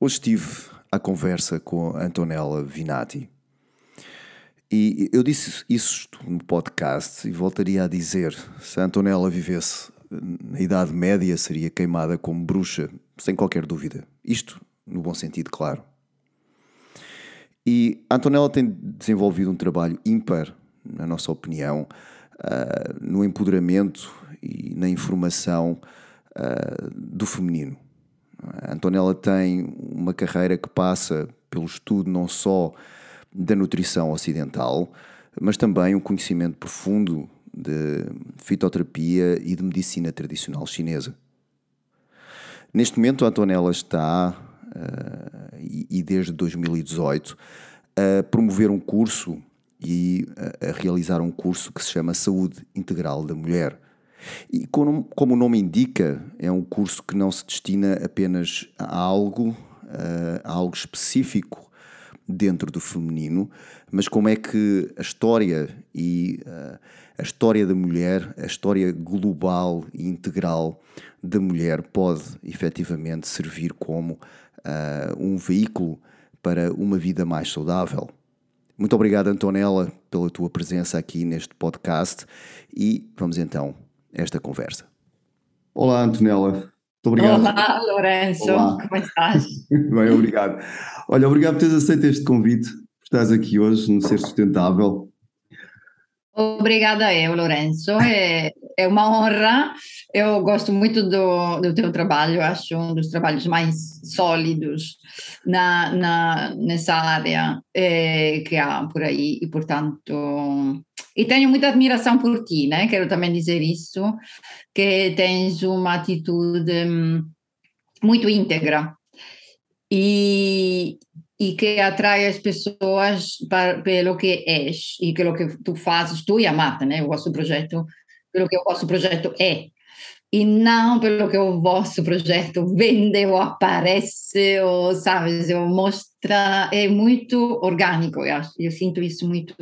Hoje estive à conversa com Antonella Vinati. E eu disse isso no podcast e voltaria a dizer: se a Antonella vivesse na Idade Média, seria queimada como bruxa, sem qualquer dúvida. Isto no bom sentido, claro. E a Antonella tem desenvolvido um trabalho ímpar, na nossa opinião, uh, no empoderamento e na informação uh, do feminino. A Antonella tem uma carreira que passa pelo estudo não só da nutrição ocidental, mas também um conhecimento profundo de fitoterapia e de medicina tradicional chinesa. Neste momento, a Antonella está, uh, e, desde 2018, a promover um curso e a realizar um curso que se chama Saúde Integral da Mulher e como, como o nome indica, é um curso que não se destina apenas a algo, a algo específico dentro do feminino, mas como é que a história e a história da mulher, a história global e integral da mulher pode efetivamente servir como uh, um veículo para uma vida mais saudável. Muito obrigado, Antonella, pela tua presença aqui neste podcast e vamos então esta conversa. Olá, Antonella. Muito obrigado. Olá, Lourenço. Olá. Como estás? Bem, obrigado. Olha, obrigado por teres aceito este convite, por estás aqui hoje no Ser Sustentável. Obrigada eu, Lourenço. É, é uma honra. Eu gosto muito do, do teu trabalho. Acho um dos trabalhos mais sólidos na, na, nessa área é, que há por aí. E, portanto, e tenho muita admiração por ti, né? Quero também dizer isso, que tens uma atitude hum, muito íntegra e, e que atrai as pessoas para, pelo que és e pelo que tu fazes, tu e a Marta, né? O vosso projeto, pelo que o vosso projeto é. E não pelo que o vosso projeto vende ou aparece, ou, sabes, ou mostra. É muito orgânico, eu, acho, eu sinto isso muito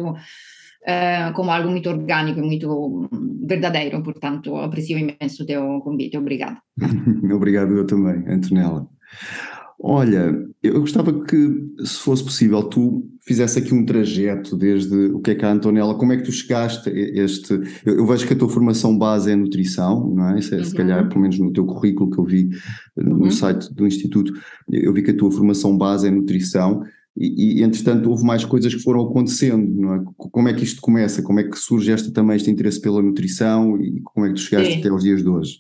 uh, como algo muito orgânico e muito verdadeiro. Portanto, aprecio imenso o teu convite. Obrigada. Obrigado eu também, Antonella. Olha, eu gostava que, se fosse possível, tu fizesse aqui um trajeto desde o que é que a Antonella, como é que tu chegaste a este. Eu, eu vejo que a tua formação base é nutrição, não é? Se, uhum. se calhar, pelo menos no teu currículo que eu vi no uhum. site do Instituto, eu vi que a tua formação base é nutrição e, e, entretanto houve mais coisas que foram acontecendo, não é? Como é que isto começa? Como é que surge esta, também este interesse pela nutrição e como é que tu chegaste sim. até aos dias de hoje?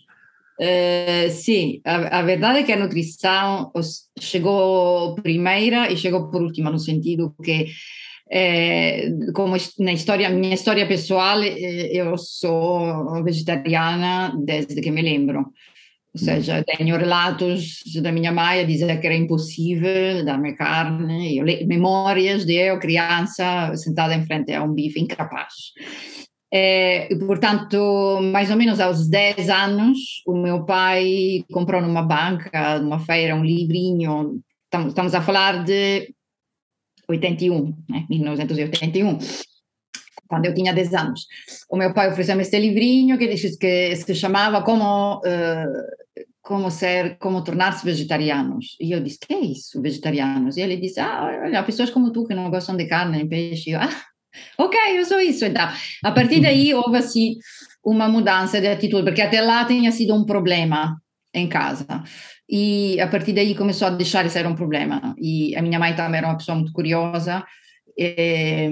Uh, sim, a, a, verdade é que a nutrição chegou primeira e chegou por última, no sentido que é, como na história, minha história pessoal, eu sou vegetariana desde que me lembro. Ou seja, tenho relatos da minha mãe a dizer que era impossível dar-me carne, eu, memórias de eu, criança, sentada em frente a um bife incapaz. É, portanto, mais ou menos aos 10 anos, o meu pai comprou numa banca, numa feira, um livrinho. Estamos, estamos a falar de 81, né? 1981 quando eu tinha 10 anos. O meu pai ofereceu-me este livrinho que, que se chamava Como uh, como ser, como tornar-se vegetarianos. E eu disse, que é isso, vegetarianos? E ele disse, ah, olha, pessoas como tu que não gostam de carne nem peixe. E eu, ah, ok, eu sou isso. Então, a partir daí houve assim uma mudança de atitude, porque até lá tinha sido um problema em casa. E a partir daí começou a deixar de ser um problema. E a minha mãe também era uma pessoa muito curiosa, e,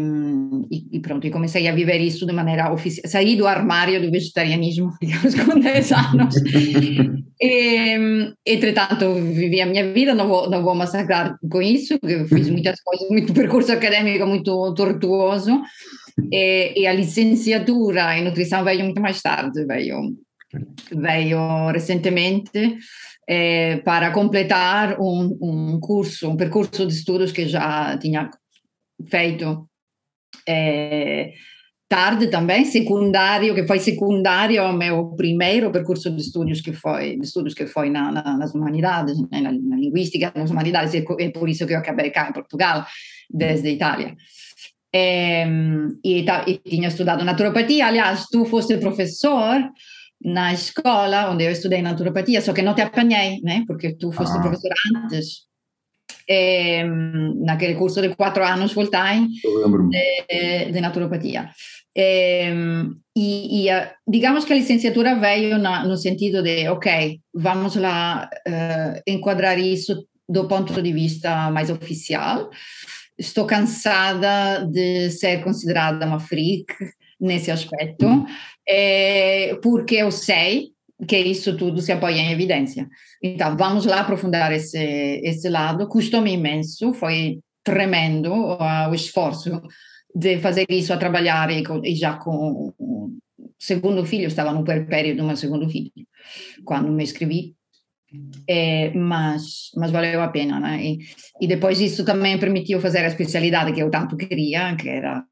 e, pronto, e comecei a viver isso de maneira oficial. Saí do armário do vegetarianismo, digamos, com 10 anos. e, entretanto, vivi a minha vida, não vou, não vou massacrar com isso, porque fiz muitas coisas, muito percurso acadêmico muito tortuoso. E, e, a licenciatura em nutrição veio muito mais tarde, veio, veio recentemente. Eh, para completar um, um curso, um percurso de estudos que já tinha feito é, tarde também, secundário, que foi secundário ao meu primeiro percurso de estudos que foi, de estudos que foi na, na, nas humanidades, né, na, na, linguística, nas humanidades, e é por isso que eu acabei cá em Portugal, desde a Itália. É, e, e tinha estudado naturopatia, aliás, tu foste professor na escola onde eu estudei naturopatia, só que não te apanhei, né? Porque tu foste ah. professor antes. Eh, naquele curso de quatro anos full time de, de naturopatia. Eh, e, e, digamos que a licenciatura veio na, no sentido de, ok, vamos lá enquadrar isso do ponto de vista mais oficial. Estou cansada de ser considerada uma freak nesse aspecto, uhum. é, porque eu sei que isso tudo se apoia em evidência. Então, vamos lá aprofundar esse, esse lado. Custou-me imenso, foi tremendo uh, o esforço de fazer isso a trabalhar e, e já com o segundo filho, estava no puerpério do meu segundo filho, quando me escrevi. É, mas, mas valeu a pena, né? E, e depois isso também permitiu fazer a especialidade que eu tanto queria, que era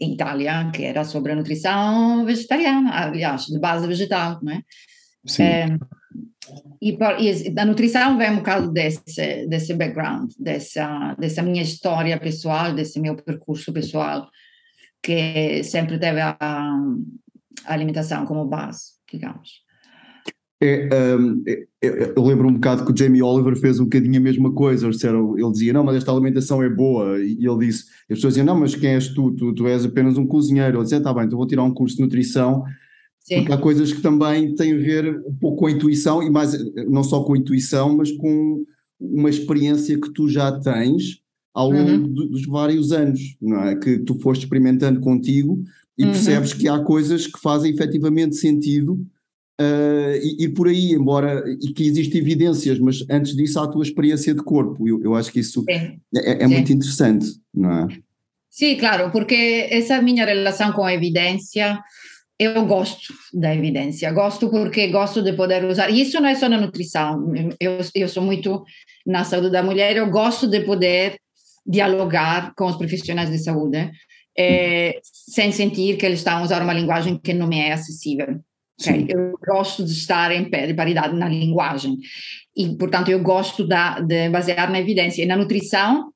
em Itália, que era sobre a nutrição vegetariana, aliás, de base vegetal, né? Sim. É, e, e da nutrição vem um bocado desse, desse background, dessa, dessa minha história pessoal, desse meu percurso pessoal, que sempre teve a, a alimentação como base, digamos. É, um, é, é, eu lembro um bocado que o Jamie Oliver fez um bocadinho a mesma coisa. Ele dizia: Não, mas esta alimentação é boa. E ele disse: As pessoas diziam: Não, mas quem és tu? Tu, tu és apenas um cozinheiro. Ele dizia: Está bem, então vou tirar um curso de nutrição Sim. Porque há coisas que também têm a ver um pouco com a intuição, e mais, não só com a intuição, mas com uma experiência que tu já tens ao longo uhum. dos vários anos, não é? Que tu foste experimentando contigo e uhum. percebes que há coisas que fazem efetivamente sentido uh, e, e, por aí, embora, e que existem evidências, mas antes disso há a tua experiência de corpo, eu, eu acho que isso é, é, muito interessante, não é? Sim, claro, porque essa minha relação com a evidência eu gosto da evidência, gosto porque gosto de poder usar. Isso não é só na nutrição, eu, eu sou muito na saúde da mulher, eu gosto de poder dialogar com os profissionais de saúde é, sem sentir que eles estão a usar uma linguagem que não me é acessível. Okay? Eu gosto de estar em pé de paridade na linguagem e, portanto, eu gosto da, de basear na evidência. E na nutrição,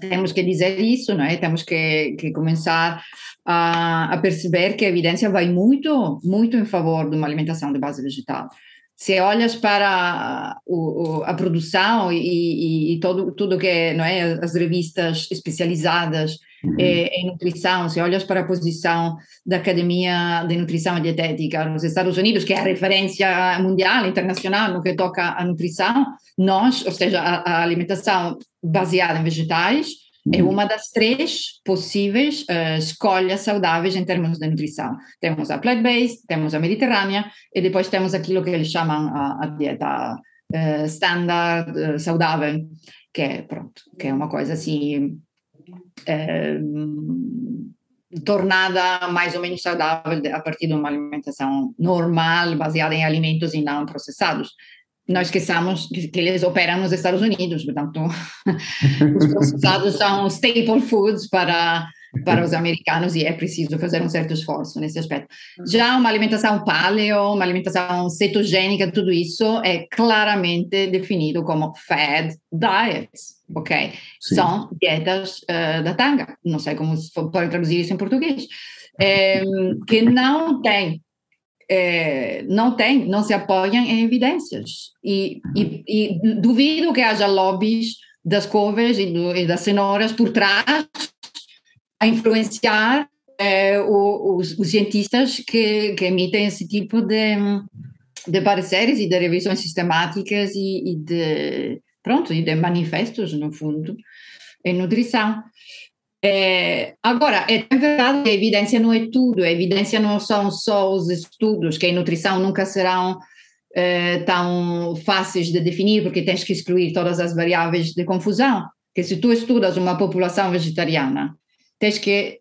temos que dizer isso, não é? Temos que, que começar a, a, perceber que a evidência vai muito, muito em favor de uma alimentação de base vegetal. Se olhas para o, a produção e, e, e, todo, tudo que não é, as revistas especializadas uhum. Eh, em nutrição, se olhas para a posição da Academia de Nutrição e Dietética nos Estados Unidos, que é a referência mundial, internacional no que toca à nutrição, nós, ou seja, a, a alimentação baseada em vegetais, é uhum. uma das três possíveis uh, escolhas saudáveis em termos de nutrição. Temos a plant-based, temos a mediterrânea e depois temos aquilo que eles chamam a, a dieta uh, standard, uh, saudável, que é, pronto, que é uma coisa assim tornada mais ou menos saudável a partir de uma alimentação normal, baseada em alimentos e não processados não esqueçamos que eles operam nos Estados Unidos, portanto, os processados são staple foods para, para os americanos e é preciso fazer um certo esforço nesse aspecto. Já uma alimentação paleo, uma alimentação cetogênica, tudo isso é claramente definido como fad diets, ok? Sim. São dietas uh, da tanga, não sei como se pode traduzir isso em português, é, que não tem é, não tem, não se apoiam em evidências. E, e, e duvido que haja lobbies das couves e, do, e das cenouras por trás a influenciar é, o, os, os, cientistas que, que, emitem esse tipo de, de pareceres e de revisões sistemáticas e, e de pronto e de manifestos no fundo em nutrição. É, agora, é verdade que a evidência não é tudo, a evidência não são só os estudos, que em nutrição nunca serão é, tão fáceis de definir, porque tens que excluir todas as variáveis de confusão. Que se tu estudas uma população vegetariana, tens que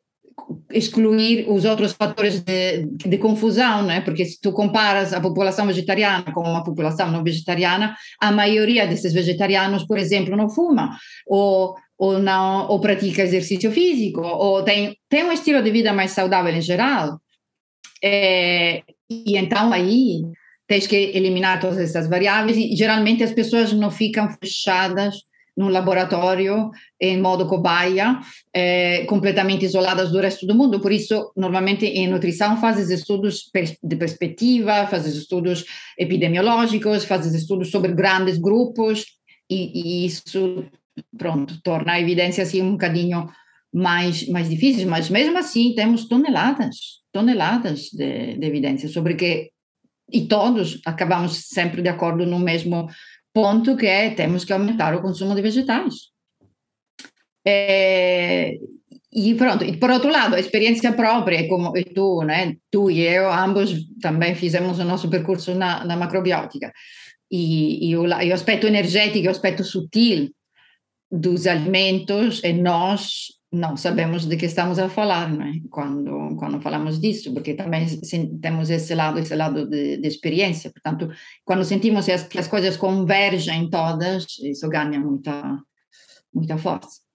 excluir os outros fatores de, de confusão, né? porque se tu comparas a população vegetariana com uma população não vegetariana, a maioria desses vegetarianos, por exemplo, não fuma, ou ou não ou pratica exercício físico ou tem tem um estilo de vida mais saudável em geral é, e então aí tens que eliminar todas essas variáveis e geralmente as pessoas não ficam fechadas num laboratório em modo cobaia, é, completamente isoladas do resto do mundo. Por isso, normalmente em nutrição fazes estudos de perspectiva, fazes estudos epidemiológicos, fazes estudos sobre grandes grupos e, e isso pronto, torna a evidência assim um bocadinho mais, mais difícil, mas mesmo assim temos toneladas, toneladas de, de evidência sobre que, e todos acabamos sempre de acordo no mesmo ponto, que é temos que aumentar o consumo de vegetais. É, e pronto, e por outro lado, a experiência própria, como tu, né, tu e eu, ambos também fizemos o nosso percurso na, na macrobiótica. E, e, o, e o aspecto energético, o aspecto sutil dos alimentos, e nós não sabemos de que estamos a falar, né? quando, quando falamos disso, porque também temos esse lado, esse lado de, de experiência. Portanto, quando sentimos que as, as coisas convergem todas, isso ganha muita, muita força.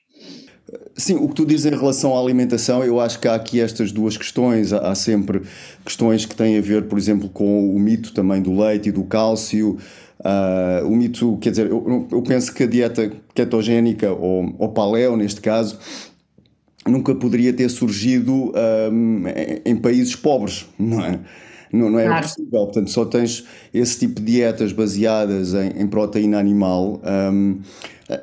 Sim, o que tu dizes em relação à alimentação, eu acho que há aqui estas duas questões. Há sempre questões que têm a ver, por exemplo, com o mito também do leite e do cálcio. Uh, o mito, quer dizer, eu, eu, penso que a dieta ketogénica, ou, ou paleo neste caso, nunca poderia ter surgido um, em países pobres, não é? Não, não era claro. possível. Portanto, só tens esse tipo de dietas baseadas em, em proteína animal um,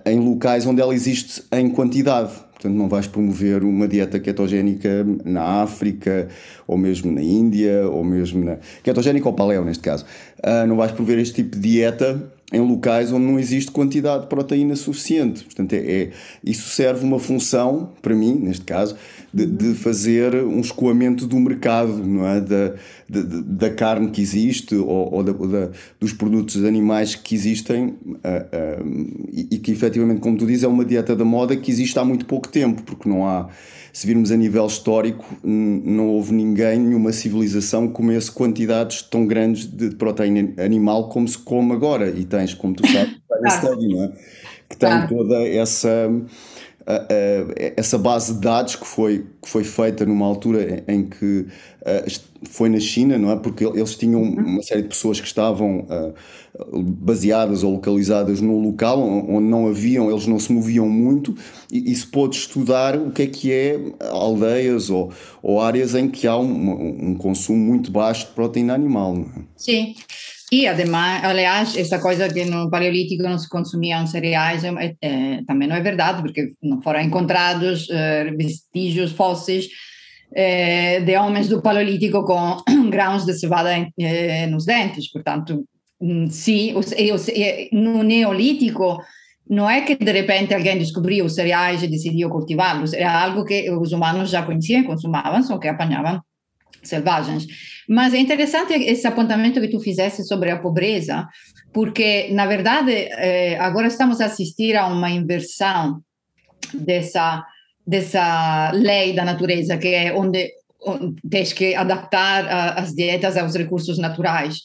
em locais onde ela existe em quantidade. Portanto, não vais promover uma dieta ketogénica na África, ou mesmo na Índia, ou mesmo na. ketogénica ou paleo, neste caso. Uh, não vais promover este tipo de dieta em locais onde não existe quantidade de proteína suficiente. Portanto, é, é isso serve uma função, para mim, neste caso, de, de fazer um escoamento do mercado, não é? Da, de, da carne que existe ou, ou da, da, dos produtos animais que existem uh, uh, e, e que, efetivamente, como tu dizes, é uma dieta da moda que existe há muito pouco tempo, porque não há se virmos a nível histórico, não houve ninguém, nenhuma civilização que comesse quantidades tão grandes de proteína animal como se come agora. E tens, como tu sabes, a study, não é? que tem toda essa essa base de dados que foi, que foi feita numa altura em que foi na China, não é? Porque eles tinham uhum. uma série de pessoas que estavam baseadas ou localizadas no local onde não haviam, eles não se moviam muito e, e se pôde estudar o que é que é aldeias ou, ou áreas em que há um, um consumo muito baixo de proteína animal. Não é? Sim. E, además, aliás, essa coisa que no Paleolítico não se consumiam cereais é, é, também não é verdade, porque não foram encontrados é, vestígios fósseis de homens do Paleolítico com grãos de cevada nos dentes. Portanto, mm, sim, no Neolítico não é que de repente alguém descobriu os cereais e decidiu cultivá-los, era algo que os humanos já conheciam consumavam, só que apanhavam selvagens. Mas é interessante esse apontamento que tu fizesse sobre a pobreza, porque, na verdade, eh, agora estamos a assistir a uma inversão dessa, dessa lei da natureza, que é onde, tens que adaptar as dietas aos recursos naturais.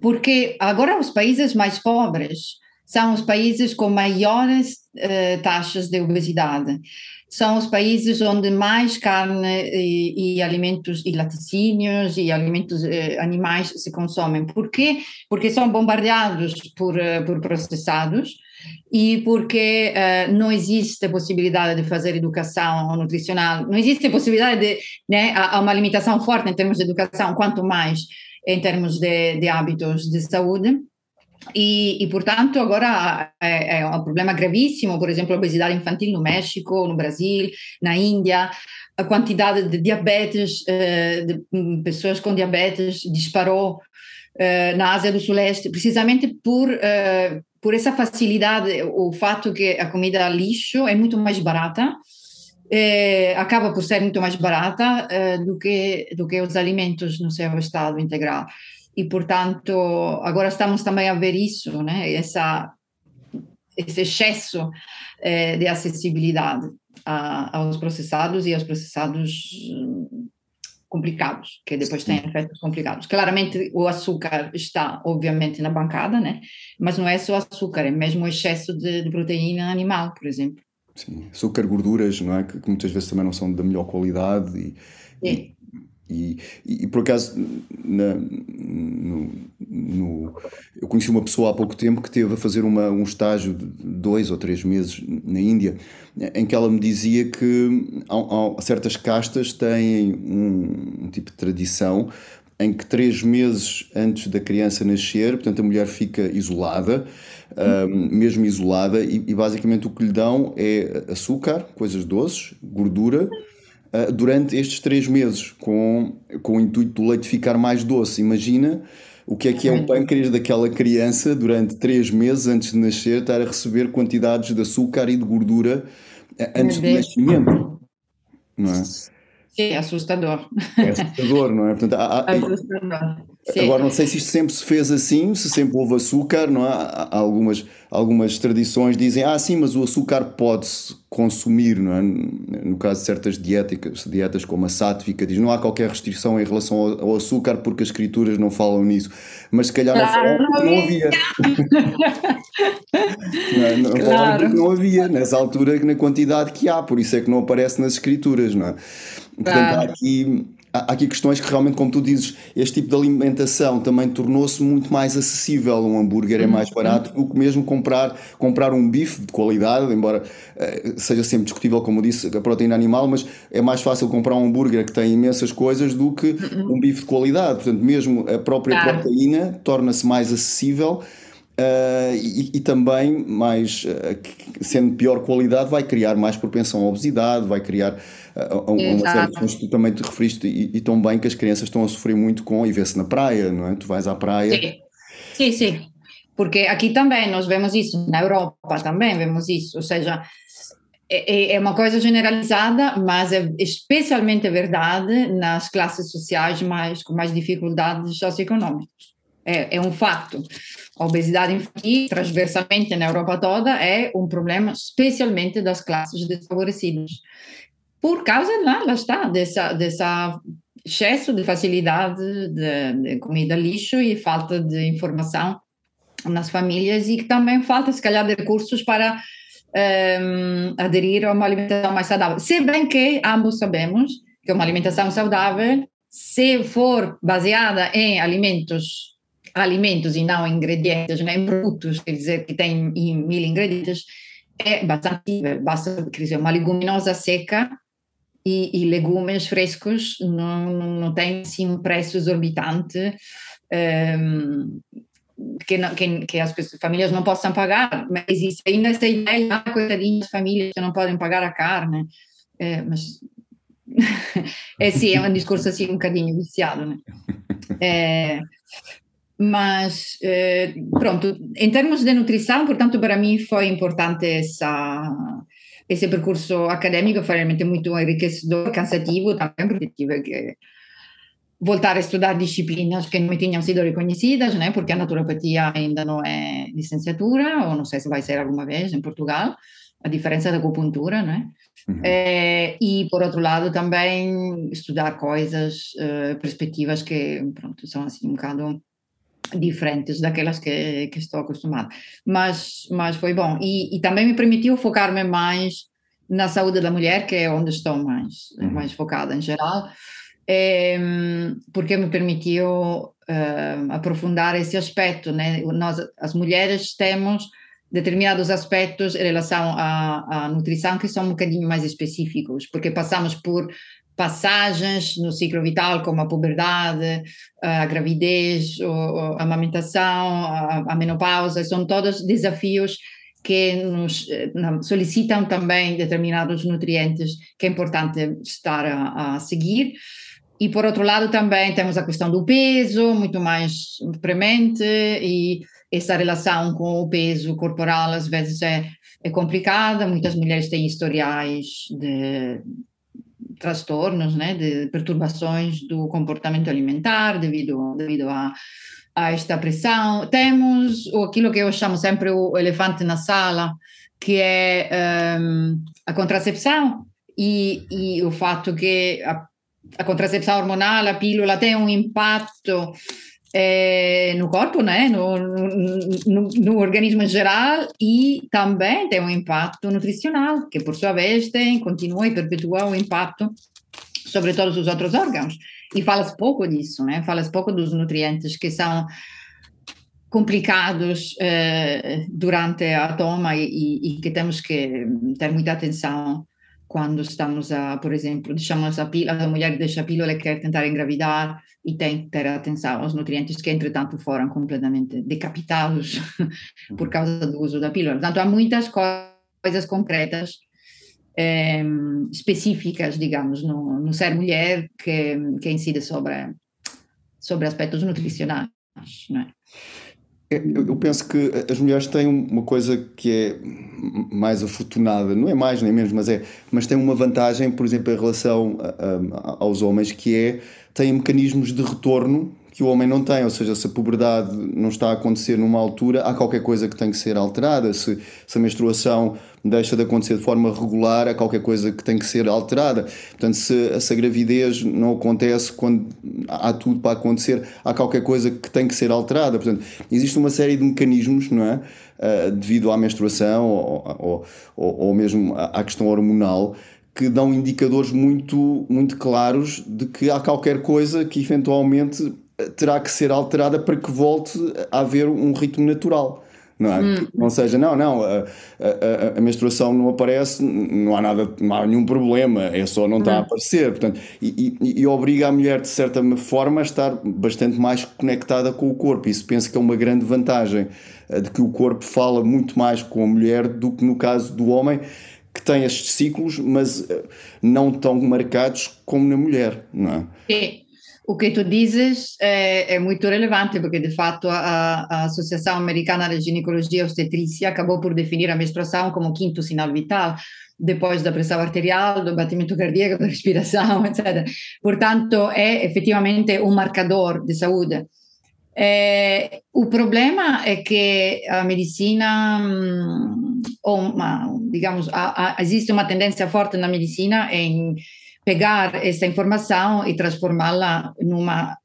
Porque agora os países mais pobres são os países com maiores eh, taxas de obesidade são os países onde mais carne e, e alimentos e laticínios e alimentos eh, animais se consomem. Por quê? Porque são bombardeados por, eh, por processados e porque uh, não existe possibilidade de fazer educação nutricional, não existe possibilidade de, né, há uma limitação forte em termos de educação, quanto mais em termos de, de hábitos de saúde. E, e, portanto, agora é, é, um problema gravíssimo, por exemplo, a obesidade infantil no México, no Brasil, na Índia, a quantidade de diabetes, eh, hum, pessoas com diabetes disparou eh, na Ásia do Suleste, precisamente por, eh, por essa facilidade, o fato que a comida lixo é muito mais barata, acaba por ser muito mais barata do, que, do que os alimentos no seu estado integral e portanto agora estamos também a ver isso, né? Essa esse excesso eh, de acessibilidade a, aos processados e aos processados hum, complicados, que depois têm efeitos complicados. Claramente o açúcar está, obviamente, na bancada, né? Mas não é só açúcar, é mesmo o excesso de, de proteína animal, por exemplo. Sim, açúcar, gorduras, não é? Que, que, muitas vezes também não são da melhor qualidade e, e e, e, por acaso, na, no, no, eu conheci uma pessoa há pouco tempo que teve a fazer uma, um estágio de dois ou três meses na Índia, em que ela me dizia que há, há certas castas têm um, um, tipo de tradição em que três meses antes da criança nascer, portanto, a mulher fica isolada, um, mesmo isolada, e, e, basicamente o que lhe dão é açúcar, coisas doces, gordura, uh, durante estes três meses, com, com o intuito do leite ficar mais doce. Imagina o que é que é o pâncreas daquela criança durante três meses antes de nascer, estar a receber quantidades de açúcar e de gordura eh, antes do nascimento. Não é? Sim, é assustador. É assustador, não é? Portanto, há, há, assustador. Sim. Agora, não sei se isto sempre se fez assim, se sempre houve açúcar, não é? Há algumas, algumas tradições dizem, ah, sim, mas o açúcar pode-se consumir, não é? No caso de certas dietas, dietas como a sátrica, diz, não há qualquer restrição em relação ao, ao açúcar porque as escrituras não falam nisso. Mas se calhar não, falam porque não havia. não, não, claro. não havia, nessa altura, na quantidade que há, por isso é que não aparece nas escrituras, não é? Portanto, claro. há aqui há aqui questões que realmente, como tu dizes, este tipo de alimentação também tornou-se muito mais acessível. Um hambúrguer é mais barato do que mesmo comprar, comprar um bife de qualidade, embora uh, seja sempre discutível, como disse, a proteína animal, mas é mais fácil comprar um hambúrguer que tem imensas coisas do que um bife de qualidade. Portanto, mesmo a própria proteína torna-se mais acessível. Uh, e, e, também mais uh, sendo pior qualidade vai criar mais propensão à obesidade, vai criar uh, uma série de questões que tu também te referiste e, e tão bem que as crianças estão a sofrer muito com e vê-se na praia, não é? Tu vais à praia. Sim, sim, sim. porque aqui também nós vemos isso, na Europa também vemos isso, ou seja, é, é uma coisa generalizada, mas é especialmente verdade nas classes sociais mais com mais dificuldades socioeconômicas é, é um fato. A obesidade infantil, transversalmente na Europa toda, é um problema especialmente das classes desfavorecidas. Por causa, lá, lá está, dessa, dessa excesso de facilidade de, de, comida lixo e falta de informação nas famílias e também falta, se calhar, de recursos para um, ehm, aderir a uma alimentação mais saudável. Se bem que ambos sabemos que uma alimentação saudável, se for baseada em alimentos alimentos e não ingredientes, né, em produtos, quer dizer, que tem mil ingredientes, é bastante, basta, quer dizer, uma leguminosa seca e, e legumes frescos não, não tem assim um preço exorbitante um, que, não, que, que, as famílias não possam pagar, mas existe ainda essa ideia, ah, coitadinhas famílias que não podem pagar a carne, é, mas é sim, é um discurso assim um bocadinho viciado, né? É, mas, eh, pronto, em termos de nutrição, portanto, para mim foi importante essa, esse percurso acadêmico, foi realmente muito enriquecedor, cansativo também, porque tive que voltar a estudar disciplinas que não me tinham sido reconhecidas, né? porque a naturopatia ainda não é licenciatura, ou não sei se vai ser alguma vez em Portugal, a diferença da acupuntura, né? Uhum. É, e, por outro lado, também estudar coisas, uh, perspectivas que, pronto, são assim um bocado diferentes daquelas que, que estou acostumada. Mas, mas foi bom. E, e também me permitiu focar-me mais na saúde da mulher, que é onde estou mais, uhum. mais focada em geral, é, porque me permitiu uh, aprofundar esse aspecto. Né? Nós, as mulheres, temos determinados aspectos em relação à, à nutrição que são um bocadinho mais específicos, porque passamos por passagens no ciclo vital, como a puberdade, a gravidez, a amamentação, a, menopausa, são todos desafios que nos eh, solicitam também determinados nutrientes que é importante estar a, a seguir. E, por outro lado, também temos a questão do peso, muito mais premente, e essa relação com o peso corporal às vezes é, é complicada. Muitas mulheres têm historiais de transtornos, né, de perturbações do comportamento alimentar devido, devido a, a esta pressão. Temos aquilo que eu chamo sempre o elefante na sala, que é um, a contracepção e, e, o fato que a, a contracepção hormonal, a pílula, tem um impacto é, no corpo, né? No, no, no, organismo em geral e também tem um impacto nutricional, que por sua vez tem, continua e perpetua o impacto sobre todos os outros órgãos. E fala-se pouco disso, né? Fala-se pouco dos nutrientes que são complicados eh, durante a toma e, e, que temos que ter muita atenção quando estamos a, por exemplo, deixamos a, pílula, a mulher deixa a pílula e quer tentar engravidar e tem que ter atenção aos nutrientes que, entretanto, foram completamente decapitados por causa do uso da pílula. Portanto, há muitas coisas concretas, eh, específicas, digamos, no, no, ser mulher que, que incide sobre, sobre aspectos nutricionais. Não é? É, eu penso que as mulheres têm uma coisa que é mais afortunada, não é mais nem menos, mas é, mas tem uma vantagem, por exemplo, em relação a, a, aos homens, que é têm mecanismos de retorno que o homem não tem, ou seja, se a puberdade não está a acontecer numa altura, há qualquer coisa que tem que ser alterada. Se, se a menstruação deixa de acontecer de forma regular, há qualquer coisa que tem que ser alterada. Portanto, se, se a gravidez não acontece quando há tudo para acontecer, há qualquer coisa que tem que ser alterada. Portanto, existe uma série de mecanismos, não é? Uh, devido à menstruação ou, ou, ou, mesmo à questão hormonal que dão indicadores muito, muito claros de que há qualquer coisa que eventualmente terá que ser alterada para que volte a haver um ritmo natural. Não, é? Hum. não seja, não, não, a, a, a, menstruação não aparece, não há nada, não há nenhum problema, é só não está hum. a aparecer. Portanto, e, e, e, obriga a mulher, de certa forma, a estar bastante mais conectada com o corpo. Isso penso que é uma grande vantagem, eh, de que o corpo fala muito mais com a mulher do que no caso do homem, que tem estes ciclos, mas eh, não tão marcados como na mulher, não é? Sim. O que tu dizes é, é, muito relevante, porque de fato a, a Associação Americana de Ginecologia e Obstetrícia acabou por definir a menstruação como quinto sinal vital, depois da pressão arterial, do batimento cardíaco, da respiração, etc. Portanto, é efetivamente um marcador de saúde. É, o problema é que a medicina, hum, ou uma, digamos, a, a, existe uma tendência forte na medicina em pegar essa informação e transformá-la numa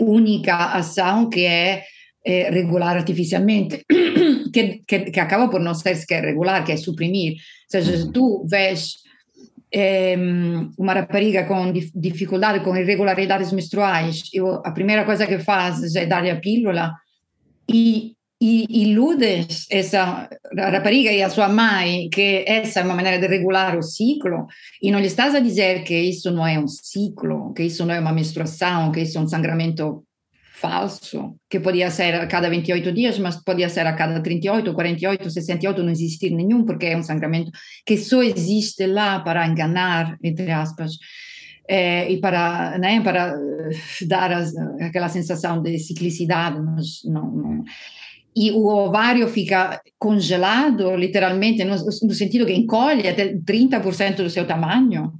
única ação que é, é regular artificialmente, que, que, que, acaba por não ser sequer regular, que é suprimir. Ou seja, se tu vês é, uma rapariga com dificuldade, com irregularidades menstruais, eu, a primeira coisa que faz é dar-lhe a pílula e e iludes essa rapariga e a sua mãe que essa é uma maneira de regular o ciclo. E não lhe estás a dizer que isso não é um ciclo, que isso não é uma menstruação, que isso é um sangramento falso, que podia ser a cada 28 dias, mas podia ser a cada 38, 48, 68, não existir nenhum, porque é um sangramento que só existe lá para enganar, entre aspas, é, e para, né, para dar as, aquela sensação de ciclicidade, mas não, não e o ovário fica congelado, literalmente, no, no sentido que encolhe até 30% do seu tamanho,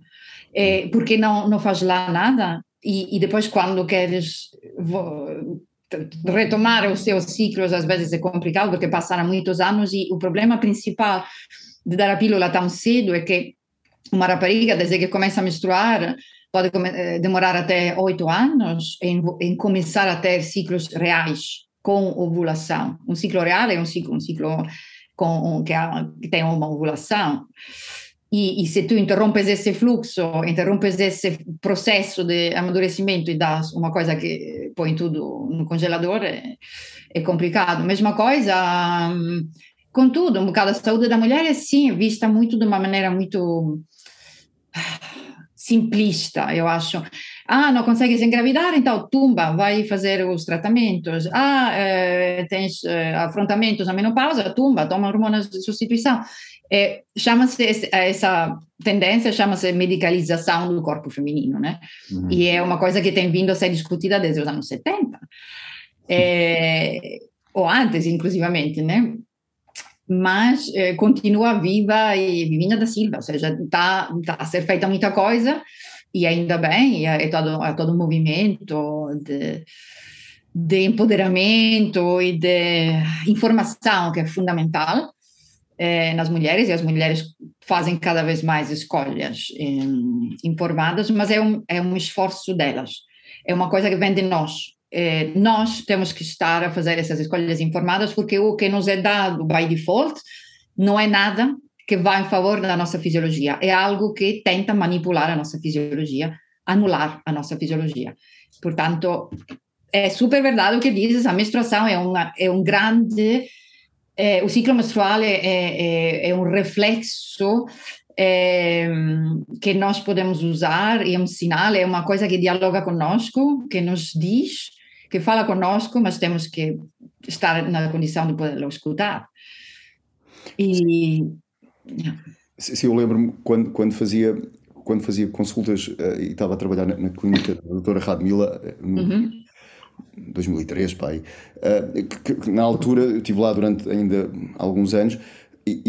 é, porque não, não faz lá nada. E, e depois, quando queres retomar os seus ciclos, às vezes é complicado, porque passaram muitos anos. E o problema principal de dar a pílula tão cedo é que uma rapariga, desde que começa a menstruar, pode eh, demorar até oito anos em, em começar a ter ciclos reais com ovulação. Um ciclo real é um ciclo, um ciclo com, que, ha, que tem uma ovulação. E, e, se tu interrompes esse fluxo, interrompes esse processo de amadurecimento e dás uma coisa que põe tudo no congelador, é, é complicado. Mesma coisa, contudo, um bocado a saúde da mulher é sim vista muito de uma maneira muito simplista, eu acho. Ah, não consegues engravidar, então tumba, vai fazer os tratamentos. Ah, eh, tens eh, afrontamentos na menopausa, tumba, toma hormonas de substituição. É, chama-se essa tendência chama-se medicalização do corpo feminino, né? Uhum. E é uma coisa que tem vindo a ser discutida desde os anos 70. É, ou antes, inclusivamente, né? Mas é, continua viva e vivinha da Silva, ou seja, está tá a ser feita muita coisa, e ainda bem, é, todo, é todo um movimento de, de empoderamento e de informação que é fundamental é, nas mulheres, e as mulheres fazem cada vez mais escolhas informadas, mas é um, é um esforço delas, é uma coisa que vem de nós. É, nós temos que estar a fazer essas escolhas informadas, porque o que nos é dado by default não é nada que vai em favor da nossa fisiologia, é algo que tenta manipular a nossa fisiologia, anular a nossa fisiologia. Portanto, é super verdade o que dizes, a menstruação é, uma, é um grande... O ciclo menstrual é, é, um reflexo que nós podemos usar, é um sinal, é uma coisa que dialoga conosco, que nos diz, que fala conosco, mas temos que estar na condição de poderlo escutar. E. Sim, eu lembro-me quando, quando fazia quando fazia consultas uh, e estava a trabalhar na, na clínica da doutora Radmila, eh, no uhum. 2003, pai, uh, que, que, na altura, eu estive lá durante ainda alguns anos, e,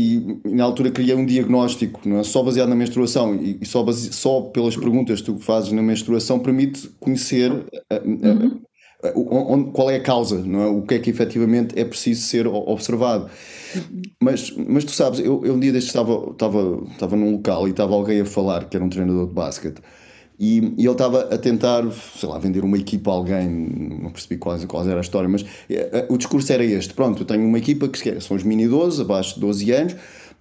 e, na altura criei um diagnóstico, não é? só baseado na menstruação e, e só, base, só pelas perguntas que tu fazes na menstruação permite conhecer uhum. Onde, qual é a causa, não é? o que é que efetivamente é preciso ser observado. Mas, mas tu sabes, eu, eu um dia deste estava, estava, estava num local e estava alguém a falar que era um treinador de basquete e, e, ele estava a tentar, sei lá, vender uma equipa a alguém, não percebi qual, qual era a história, mas uh, o discurso era este: pronto, eu tenho uma equipa que são os mini 12, abaixo de 12 anos,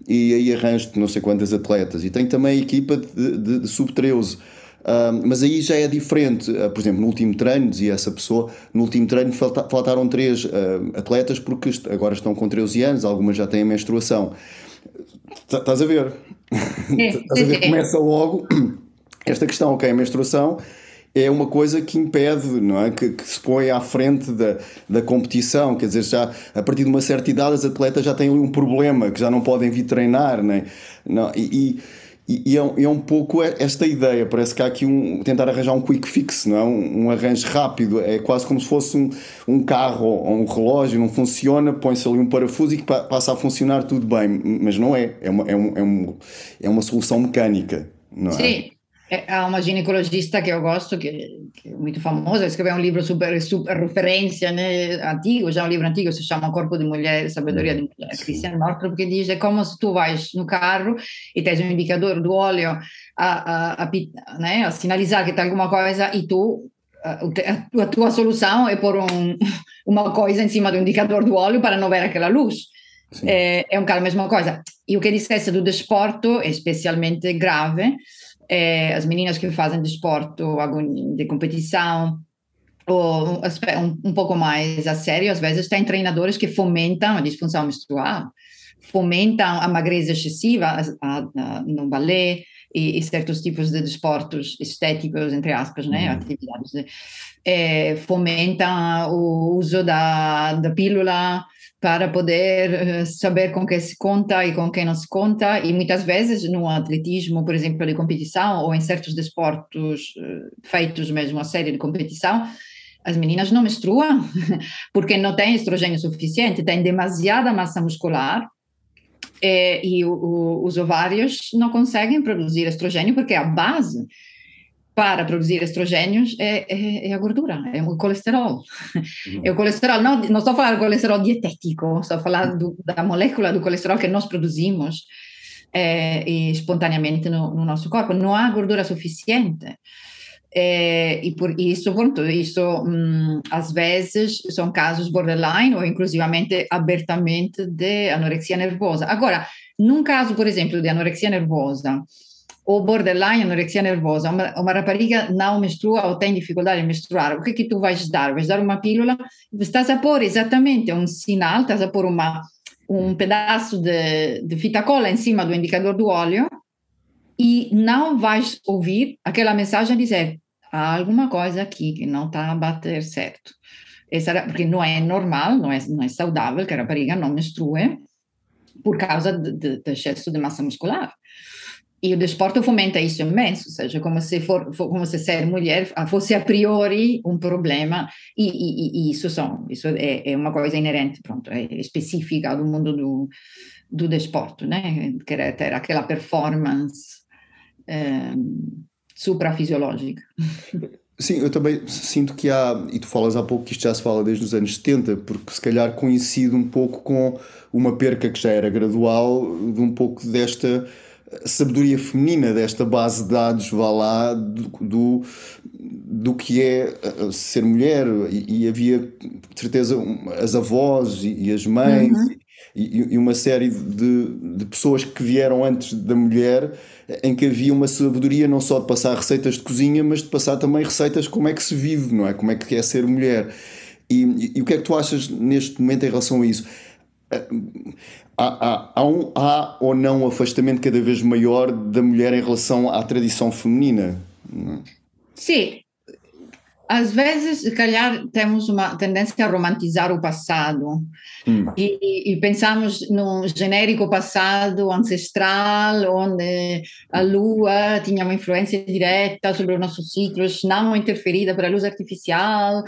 e aí arranjo não sei quantas atletas, e tenho também a equipa de, de, de sub-13. Uh, mas aí já é diferente. Uh, por exemplo, no último treino, dizia essa pessoa, no último treino falta, faltaram três atletas porque agora estão com 13 anos, algumas já têm menstruação. Estás a ver? Estás a ver? Começa logo esta questão, ok, a menstruação é uma coisa que impede, não é? Que, que, se põe à frente da, da competição, quer dizer, já a partir de uma certa idade as atletas já têm ali um problema, que já não podem vir treinar, né? não E, e, e é, é, um pouco esta ideia, parece que há aqui um, tentar arranjar um quick fix, não é? Um, um arranjo rápido, é quase como se fosse um, um carro ou um relógio, não funciona, põe-se ali um parafuso e que passa a funcionar tudo bem, mas não é, é uma, é, um, é, um, é uma solução mecânica, não é? Sim. É, há uma ginecologista que eu gosto, que, que é muito famosa, escreveu um livro super, super referência, né, antigo, já um livro antigo, se chama Corpo de Mulher, Sabedoria de Mulher, Christian Northrup, que diz, é como se tu vais no carro e tens um indicador do óleo a, a, a, né, a sinalizar que tem alguma coisa e tu a, a tua solução é pôr um, uma coisa em cima do indicador do óleo para não ver aquela luz. É, é um bocado a mesma coisa. E o que dissesse do desporto é especialmente grave, é, as meninas que fazem desporto de competição, ou um, um, pouco mais a sério, às vezes tem treinadores que fomentam a disfunção menstrual, fomentam a magreza excessiva a, a, a, no balé e, e, certos tipos de desportos estéticos, entre aspas, né, uhum. atividades, é, fomentam o uso da, da pílula para poder eh, saber com quem se conta e com quem não se conta, e muitas vezes no atletismo, por exemplo, de competição, ou em certos desportos eh, feitos mesmo a série de competição, as meninas não menstruam, porque não têm estrogênio suficiente, têm demasiada massa muscular, e, eh, e o, o, os ovários não conseguem produzir estrogênio, porque a base para produzir estrogênios é, é, é, a gordura, é o colesterol. Uhum. É o colesterol, não, não estou falando do colesterol dietético, estou falando da molécula do colesterol que nós produzimos é, espontaneamente no, no, nosso corpo. Não há gordura suficiente. É, e por isso, pronto, isso hum, às vezes são casos borderline ou inclusivamente abertamente de anorexia nervosa. Agora, num caso, por exemplo, de anorexia nervosa, ou borderline, anorexia nervosa, uma, uma rapariga não menstrua ou tem dificuldade em menstruar, o que que tu vais dar? Vais dar uma pílula? Estás a pôr exatamente um sinal, estás a pôr uma, um pedaço de, de fita cola em cima do indicador do óleo e não vais ouvir aquela mensagem dizer há alguma coisa aqui que não está a bater certo. Essa, porque não é normal, não é, não é saudável que a rapariga não menstrue por causa de excesso de massa muscular. E o desporto fomenta isso imenso, ou seja, como se, for, como se ser mulher fosse a priori um problema, e, e, e isso, são, isso é, é, uma coisa inerente, pronto, é específica do mundo do, do desporto, né? Querer ter aquela performance é, suprafisiológica. Sim, eu também sinto que há, e tu falas há pouco que isto já se fala desde os anos 70, porque se calhar coincide um pouco com uma perca que já era gradual, de um pouco desta sabedoria feminina desta base de dados, vá lá, do, do, do que é uh, ser mulher. E, e, havia, de certeza, as avós e, e as mães uhum. e, e, uma série de, de pessoas que vieram antes da mulher em que havia uma sabedoria não só de passar receitas de cozinha, mas de passar também receitas como é que se vive, não é? Como é que é ser mulher. E, e, o que é que tu achas neste momento em relação a isso? Há, há, há, um, há ou não um afastamento cada vez maior da mulher em relação à tradição feminina? Sim, às vezes, se calhar, temos uma tendência a romantizar o passado hum. e, e, pensamos num genérico passado ancestral, onde a lua tinha uma influência direta sobre os nossos ciclos, não interferida pela luz artificial,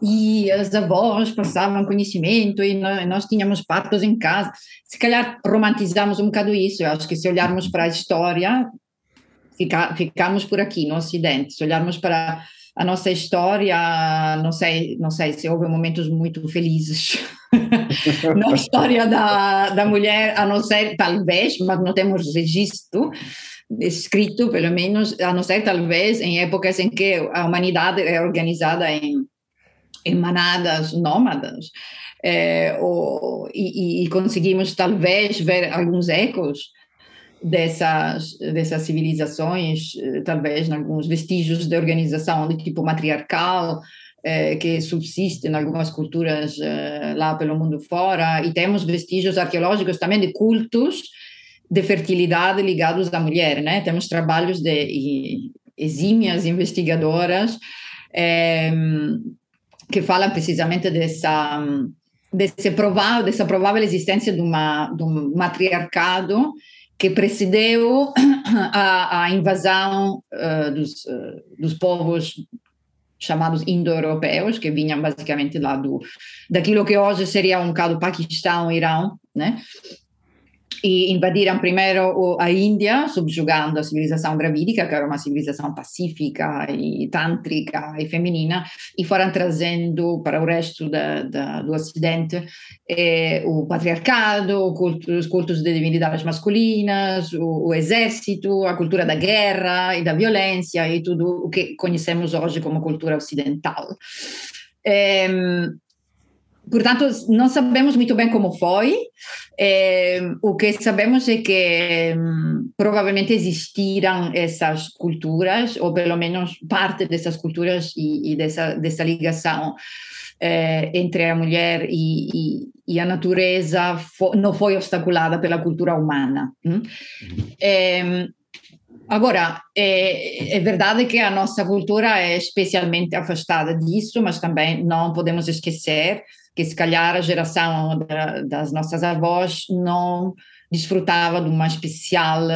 e as avós passavam conhecimento e nós, nós tínhamos partos em casa. Se calhar romantizamos um bocado isso. Eu acho que se olharmos para a história, fica, ficamos por aqui, no Ocidente. Se olharmos para a nossa história, não sei, não sei se houve momentos muito felizes na história da, da mulher, a não ser, talvez, mas não temos registro escrito, pelo menos, a não ser, talvez, em épocas em que a humanidade é organizada em, em manadas nômadas. É, ou, e, e conseguimos, talvez, ver alguns ecos dessas, dessas civilizações, eh, talvez alguns vestígios de organização de tipo matriarcal, eh, que subsiste em algumas culturas eh, lá pelo mundo fora, e temos vestígios arqueológicos também de cultos de fertilidade ligados à mulher, né? Temos trabalhos de exímias investigadoras que falam precisamente dessa desse provável, dessa provável existência de, uma, de um matriarcado que precedeu a, a invasão uh, dos, uh, dos povos chamados indo-europeus, que vinham basicamente lá do, daquilo que hoje seria um bocado Paquistão, Irão, né? E invadiram primeiro a Índia, subjugando a civilização dravídica, que era uma civilização pacífica e tântrica e feminina, e foram trazendo para o resto da, da, do Ocidente eh, o patriarcado, culto, os cultos de divindades masculinas, o, o, exército, a cultura da guerra e da violência e tudo o que conhecemos hoje como cultura ocidental. Eh, Portanto, não sabemos muito bem como foi. É, o que sabemos é que hum, provavelmente existiram essas culturas, ou pelo menos parte dessas culturas e, e dessa, dessa ligação é, entre a mulher e, e, e a natureza fo, não foi obstaculada pela cultura humana. Hum? É, Agora, é, é, verdade que a nossa cultura é especialmente afastada disso, mas também não podemos esquecer que se calhar a geração da, das nossas avós não desfrutava de uma especial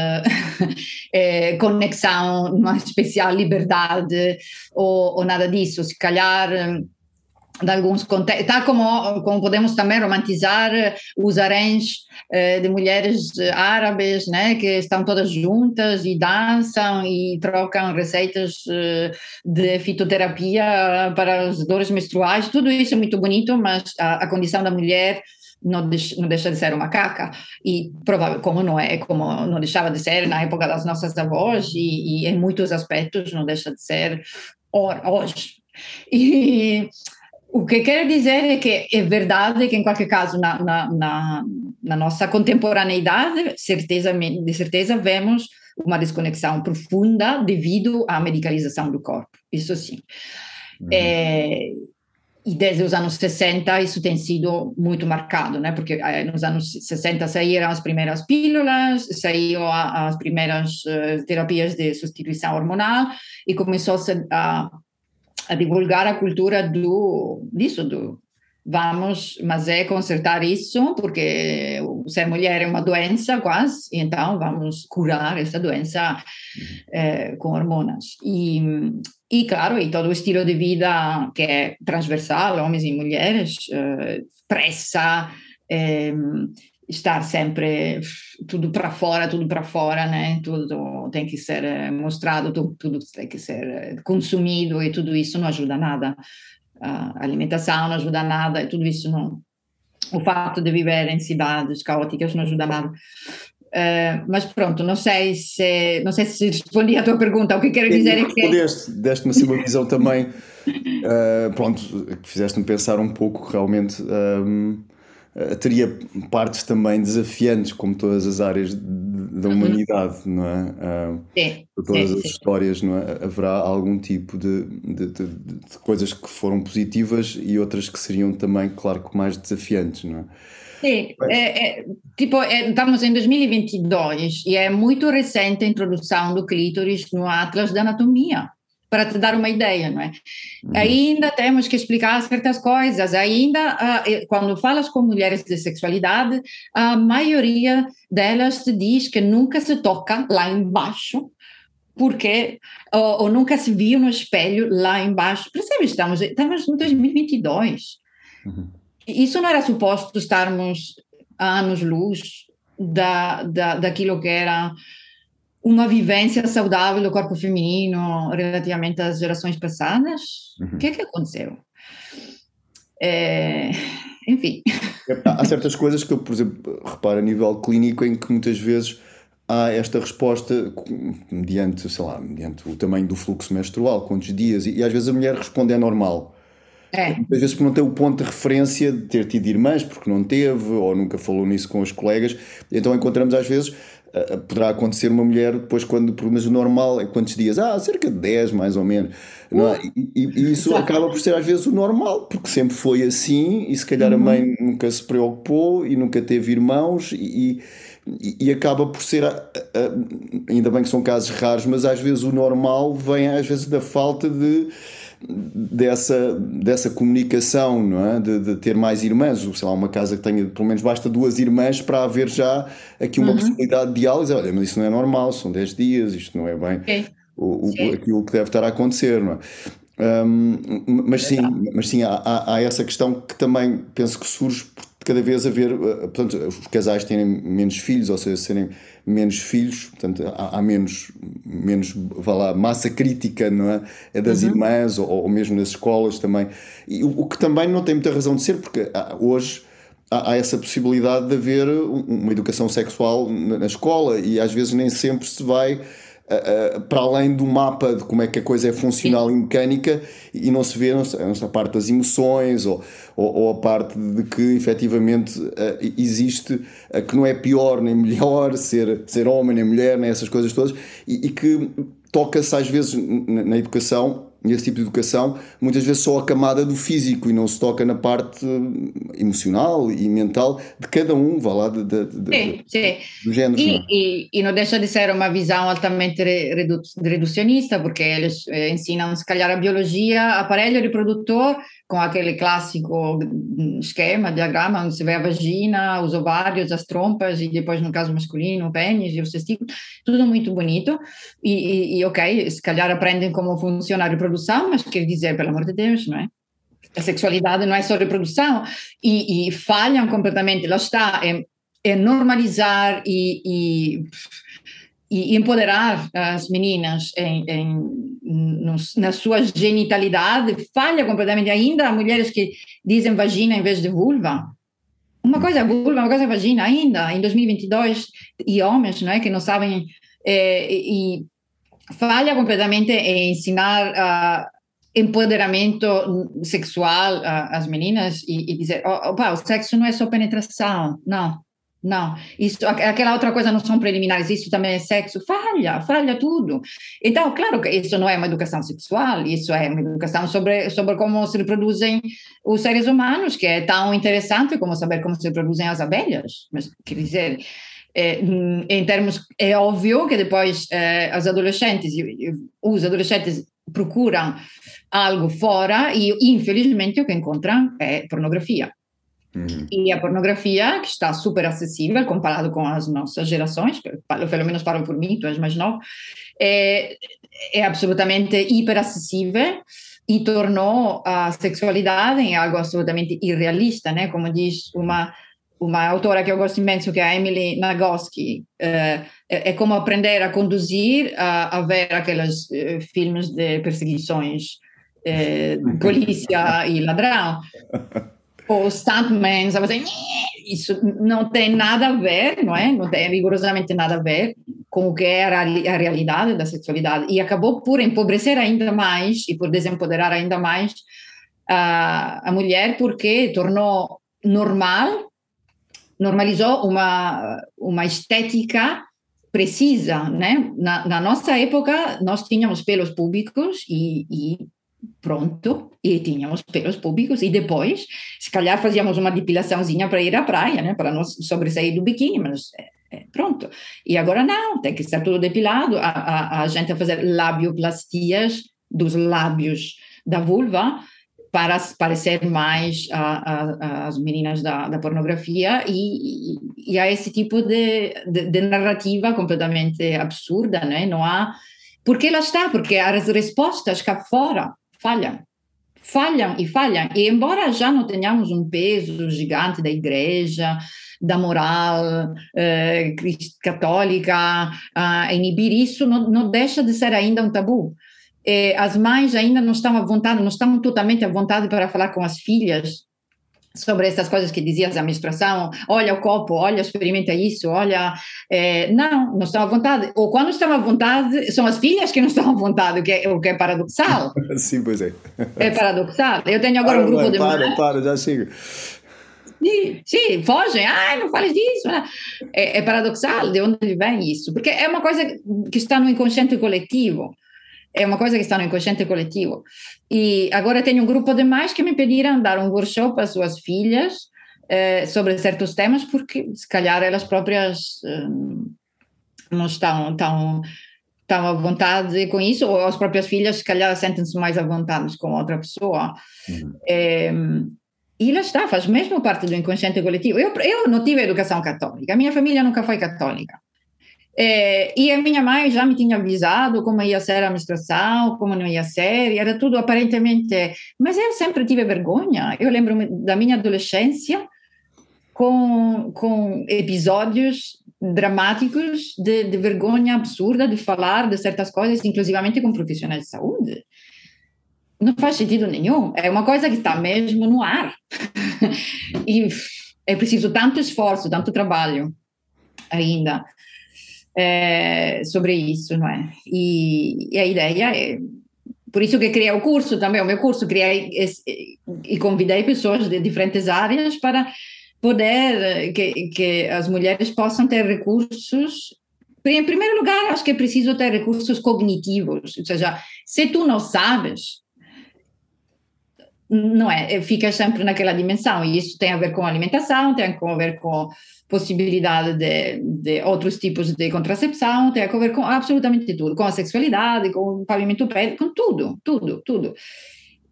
eh, conexão, uma especial liberdade ou, ou, nada disso. Se calhar de alguns contextos, tal como, como podemos também romantizar os haréns eh, de mulheres árabes, né, que estão todas juntas e dançam e trocam receitas eh, de fitoterapia para as dores menstruais, tudo isso é muito bonito, mas a, a condição da mulher não deixa, não deixa de ser uma caca. E provável como não é como não deixava de ser na época das nossas avós e, e em muitos aspectos não deixa de ser hoje. E o que quero dizer é que é verdade que, em qualquer caso, na, na, na, na nossa contemporaneidade, certeza, de certeza vemos uma desconexão profunda devido à medicalização do corpo, isso sim. Uhum. É, e desde os anos 60 isso tem sido muito marcado, né? Porque eh, nos anos 60 saíram as primeiras pílulas, saíram as primeiras uh, terapias de substituição hormonal e começou-se a a divulgar a cultura do disso do vamos mas é consertar isso porque ser mulher é uma doença quase então vamos curar essa doença eh, com hormonas. E e claro e todo o estilo de vida que é transversal homens e mulheres eh, pressa eh, estar sempre tudo para fora, tudo para fora, né? Tudo tem que ser eh, mostrado, tudo, tudo, tem que ser eh, consumido e tudo isso não ajuda nada. A alimentação não ajuda nada e tudo isso não. O fato de viver em cidades caóticas não ajuda nada. Uh, mas pronto, não sei se não sei se respondi à tua pergunta. O que quero dizer é que. Deste-me assim uma visão também, uh, pronto, que fizeste-me pensar um pouco realmente. Um, eh, teria partes também desafiantes, como todas as áreas da uhum. humanidade, não é? Uh, sim, todas sim, as sim. histórias, não é? Haverá algum tipo de, de, de, de, coisas que foram positivas e outras que seriam também, claro, que mais desafiantes, não é? Sì, è, è, tipo, è, estamos em 2022 e é muito recente a introdução do clítoris no Atlas da Anatomia, para te dar uma ideia, não é? Uhum. Ainda temos que explicar certas coisas, ainda, uh, quando falas com mulheres de sexualidade, a maioria delas te diz que nunca se toca lá embaixo, porque ou, ou, nunca se viu no espelho lá embaixo. Percebe? Estamos, estamos em 2022. Uhum. Isso não era suposto estarmos anos-luz da, da, daquilo que era uma vivência saudável do corpo feminino relativamente às gerações passadas? Uhum. O que é que aconteceu? É, enfim. Há certas coisas que eu, por exemplo, reparo a nível clínico em que muitas vezes há esta resposta mediante, sei lá, mediante o tamanho do fluxo menstrual, quantos dias, e, e às vezes a mulher responde é normal. É. Às vezes por não ter o ponto de referência de ter tido irmãs, porque não teve, ou nunca falou nisso com os colegas, então encontramos às vezes, poderá acontecer uma mulher depois quando, mas o normal é quantos dias? Ah, cerca de 10 mais ou menos. Não é? e, e, isso acaba por ser às vezes o normal, porque sempre foi assim, e se calhar uhum. a mãe nunca se preocupou e nunca teve irmãos, e, e, acaba por ser, ainda bem que são casos raros, mas às vezes o normal vem às vezes da falta de dessa, dessa comunicação, não é? De, de, ter mais irmãs, sei lá, uma casa que tenha, pelo menos basta duas irmãs para haver já aqui uma uhum. possibilidade de diálise. Olha, mas isso não é normal, são 10 dias, isto não é bem okay. o, o, aquilo que deve estar a acontecer, não é? Um, mas sim, mas sim há, há, há, essa questão que também penso que surge cada vez haver, eh, portanto, os casais terem menos filhos, ou seja, serem menos filhos, portanto, há, há menos, menos, vá lá, massa crítica, não é? é das uhum. irmãs, ou, ou, mesmo nas escolas também. E o, o, que também não tem muita razão de ser, porque há, hoje há, há, essa possibilidade de haver uma educação sexual na, na escola e às vezes nem sempre se vai uh, para além do mapa de como é que a coisa é funcional Sim. e mecânica e não se vê a parte das emoções ou, ou, ou, a parte de que efetivamente uh, existe que não é pior nem melhor ser, ser homem nem mulher, nem essas coisas todas e, e que toca-se às vezes na educação nesse tipo de educação, muitas vezes só a camada do físico e não se toca na parte emocional e mental de cada um, vá lá, de, de, de, sim, sim. do género. E, é? e, e, não deixa de ser uma visão altamente redu reducionista, porque eles eh, ensinam, se calhar, a biologia, aparelho reprodutor, com aquele clássico esquema, diagrama, onde se vê a vagina, os ovários, as trompas, e depois, no caso masculino, o pênis e os testículos, tudo muito bonito. E, e, e, ok, se calhar aprendem como funciona a reprodução, mas quer dizer, pelo amor de Deus, não é? A sexualidade não é só reprodução. E, e falham completamente, lá está, é, é normalizar e e empoderar as meninas em, em, nos, na sua genitalidade falha completamente. Ainda há mulheres que dizem vagina em vez de vulva. Uma coisa é vulva, uma coisa é vagina, ainda em 2022. E homens não é, que não sabem. É, e falha completamente em ensinar uh, empoderamento sexual às meninas e, e dizer: oh, opa, o sexo não é só penetração. Não, não, isso, aquela outra coisa não são preliminares, isso também é sexo, falha, falha tudo. Então, claro que isso não é uma educação sexual, isso é uma educação sobre, sobre como se reproduzem os seres humanos, que é tão interessante como saber como se reproduzem as abelhas. Mas, quer dizer, é, em termos, é óbvio que depois é, as adolescentes, os adolescentes procuram algo fora e, infelizmente, o que encontram é pornografia. Uhum. E a pornografia, que está super acessível comparado com as nossas gerações, pelo menos para por mim, tu és mais novo, é, é absolutamente hiperacessível e tornou a sexualidade em algo absolutamente irrealista, né? Como diz uma uma autora que eu gosto imenso, que é a Emily Nagoski, é, é como aprender a conduzir, a, a ver aqueles uh, filmes de perseguições, uh, polícia e ladrão. o stuntman, sabe assim, isso não tem nada a ver, não é? Não tem rigorosamente nada a ver com o que é a, a realidade da sexualidade. E acabou por empobrecer ainda mais e por desempoderar ainda mais a, a mulher, porque tornou normal, normalizou uma, uma estética precisa, né? Na, na nossa época, nós tínhamos pelos públicos e, e pronto e tínhamos pelos públicos e depois, se calhar fazíamos uma depilaçãozinha para ir à praia, né, para não sobressair do biquíni, mas é, é, pronto. E agora não, tem que estar tudo depilado, a, a, a gente a fazer labioplastias dos lábios da vulva para parecer mais a, as meninas da, da pornografia e, e, há esse tipo de, de, de narrativa completamente absurda, né? Não há... Porque lá está, porque as respostas cá fora falham. Falham e falham. E embora já não tenhamos um peso gigante da igreja, da moral eh, católica, a inibir isso, não, não deixa de ser ainda um tabu. E as mães ainda não estão à vontade, não estão totalmente à vontade para falar com as filhas sobre essas coisas que dizias a menstruação, olha o copo, olha, experimenta isso, olha, é, não, não estão à vontade, ou quando estão à vontade, são as filhas que não estão à vontade, o que é, o que é paradoxal. Sim, pois é. É paradoxal. Eu tenho agora para, um grupo mãe, de Para, para, já chega. Sim, sim, fogem, ai, não fales disso. É, é paradoxal de onde vem isso, porque é uma coisa que está no inconsciente coletivo é uma coisa que está no inconsciente coletivo. E agora tenho um grupo de mães que me pediram dar um workshop às suas filhas eh, sobre certos temas, porque se calhar elas próprias eh, não estão tão, tão à vontade com isso, ou as próprias filhas, se calhar, sentem-se mais à vontade com outra pessoa. Uhum. Eh, e lá está, faz mesmo parte do inconsciente coletivo. Eu, eu não tive educação católica, a minha família nunca foi católica. É, e a minha mãe já me tinha avisado como ia ser a menstruação, como não ia ser, e era tudo aparentemente. Mas eu sempre tive vergonha. Eu lembro da minha adolescência com, com episódios dramáticos de, de vergonha absurda de falar de certas coisas, inclusivamente com profissionais de saúde. Não faz sentido nenhum. É uma coisa que está mesmo no ar. e é preciso tanto esforço, tanto trabalho ainda é, sobre isso, não é? E, e, a ideia é, por isso que criei o curso também, o meu curso, criei e, e convidei pessoas de diferentes áreas para poder que, que as mulheres possam ter recursos em primeiro lugar, acho que é preciso ter recursos cognitivos, ou seja, se tu não sabes, não é, fica sempre naquela dimensão, e isso tem a ver com alimentação, tem a ver com possibilidade de, de, outros tipos de contracepção, tem a ver com absolutamente tudo, com a sexualidade, com o pavimento pélvico, com tudo, tudo, tudo.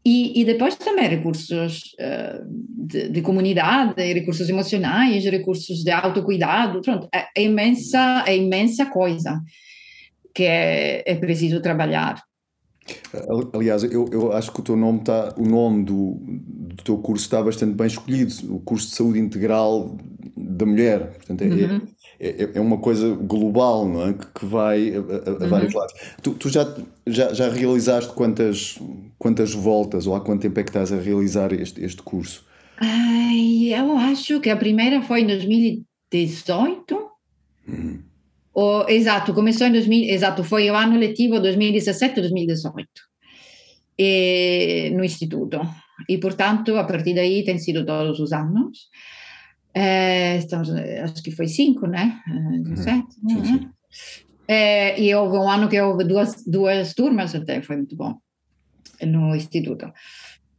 E, e depois também recursos uh, de, de, comunidade, recursos emocionais, recursos de autocuidado, pronto, é, é imensa, é imensa coisa que é, é preciso trabalhar. Aliás, eu, eu acho que o teu nome está, o nome do, do teu curso está bastante bem escolhido, o curso de saúde integral da mulher. Portanto, é, uhum. é, é, é, uma coisa global, não é? Que, que vai a, a, a vários uhum. lados. Tu, tu, já, já, já realizaste quantas, quantas voltas ou há quanto tempo é que estás a realizar este, este curso? Ai, eu acho que a primeira foi em 2018. Uhum. O, exato, começou em 2000, exato, foi o ano letivo 2017-2018 no Instituto. E, portanto, a partir daí tem sido todos os anos. É, estamos, acho que foi cinco, né? Uhum. Sete, sim, sim. É, e houve um ano que houve duas, duas turmas, até foi muito bom, no Instituto.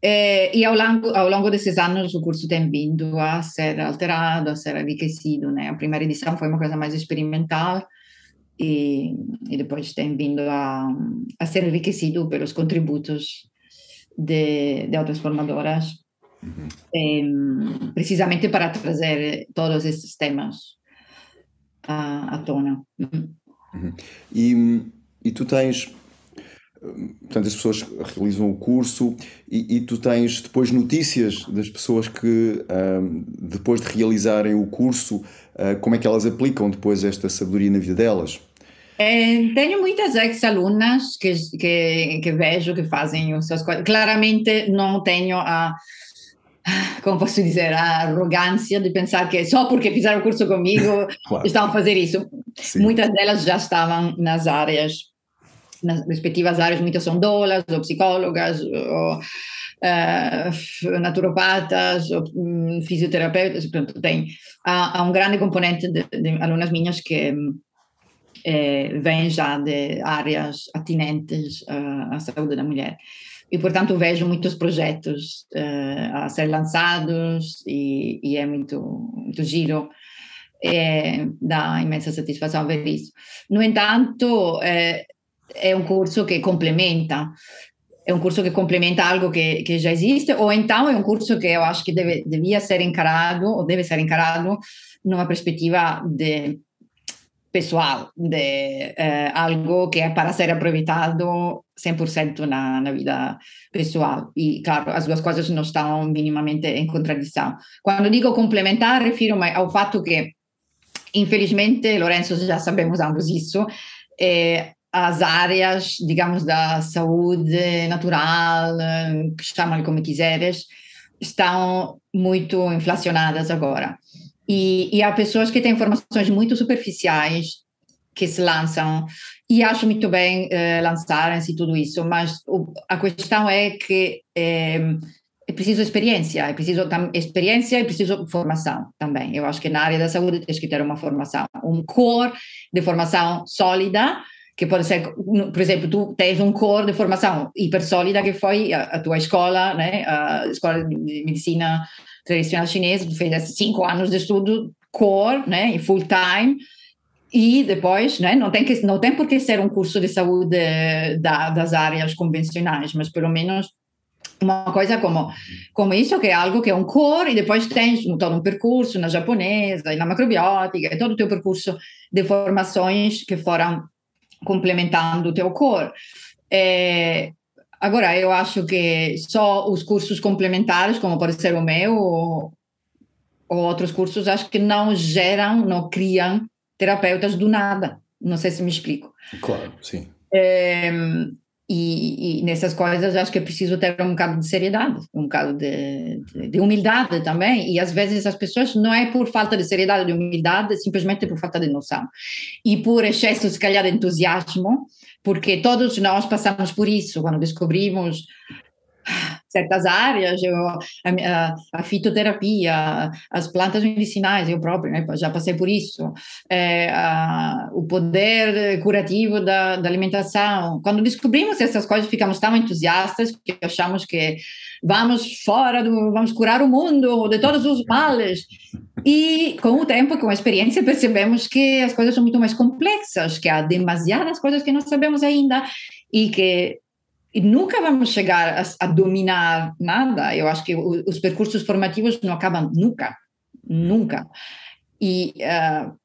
É, e ao longo, ao longo desses anos o curso tem vindo a ser alterado, a ser enriquecido, né? A primeira edição foi uma coisa mais experimental e, e depois tem vindo a, a ser enriquecido pelos contributos de, de outras formadoras uhum. precisamente para trazer todos esses temas à, à tona. Uhum. E, e tu tens portanto, as pessoas realizam o curso e, e, tu tens depois notícias das pessoas que, um, depois de realizarem o curso, uh, como é que elas aplicam depois esta sabedoria na vida delas? É, tenho muitas ex-alunas que, que, que, vejo que fazem os seus. Claramente não tenho a, como posso dizer, a arrogância de pensar que só porque fizeram o curso comigo claro. estão a fazer isso. Sim. Muitas delas já estavam nas áreas nas respectivas áreas, muitas são doulas, ou psicólogas, ou uh, naturopatas, ou um, fisioterapeutas, tem, há, há, um grande componente de, de alunas minhas que eh, vêm já de áreas atinentes uh, à saúde da mulher. e portanto vejo muitos projetos uh, a ser lançados e, e, é muito, muito giro. É, dá imensa satisfação ver isso. No entanto, é, é um curso que complementa, é um curso que complementa algo que, que já existe, ou então é um curso que eu acho que deve, devia ser encarado, ou deve ser encarado numa perspectiva de pessoal, de eh, algo que é para ser aproveitado 100% na, na vida. E, claro, as duas coisas não estão minimamente em contradição. Quando digo complementar, refiro-me ao fato que, infelizmente, Lorenzo, já sabemos ambos isso, eh, as áreas, digamos, da saúde natural, chamam como quiseres, estão muito inflacionadas agora. E, e há pessoas que têm informações muito superficiais que se lançam e acho muito bem eh, lançarem-se tudo isso, mas o, a questão é que é, é preciso experiência, é preciso experiência e preciso formação também. Eu acho que na área da saúde tens que ter uma formação, um core de formação sólida, que pode ser, por exemplo, tu tens um core de formação hiper sólida que foi a, a tua escola, né, a escola de medicina tradicional chinesa, tu fez cinco anos de estudo core, né, full time, e depois, né, não tem que não tem por que ser um curso de saúde da, das áreas convencionais, mas pelo menos uma coisa como como isso que é algo que é um core e depois tens todo um percurso na japonesa e na macrobiótica e todo o teu percurso de formações que foram complementando o teu core. É, Agora, eu acho que só os cursos complementares, como pode ser o meu ou, ou outros cursos, acho que não geram, não criam terapeutas do nada. Não sei se me explico. Claro, sim. É, e, e, nessas coisas acho que é preciso ter um bocado de seriedade, um bocado de, de, de, humildade também. E às vezes as pessoas não é por falta de seriedade, de humildade, simplesmente por falta de noção. E por excesso, se calhar, de entusiasmo, porque todos nós passamos por isso quando descobrimos certas áreas, eu, a, a, fitoterapia, as plantas medicinais, eu próprio né, já passei por isso, é, a, o poder curativo da, da, alimentação. Quando descobrimos essas coisas, ficamos tão entusiastas que achamos que vamos fora, do, vamos curar o mundo de todos os males. E com o tempo, com a experiência, percebemos que as coisas são muito mais complexas, que há demasiadas coisas que não sabemos ainda e que e nunca vamos chegar a, a, dominar nada. Eu acho que o, os percursos formativos não acabam nunca, nunca. E uh,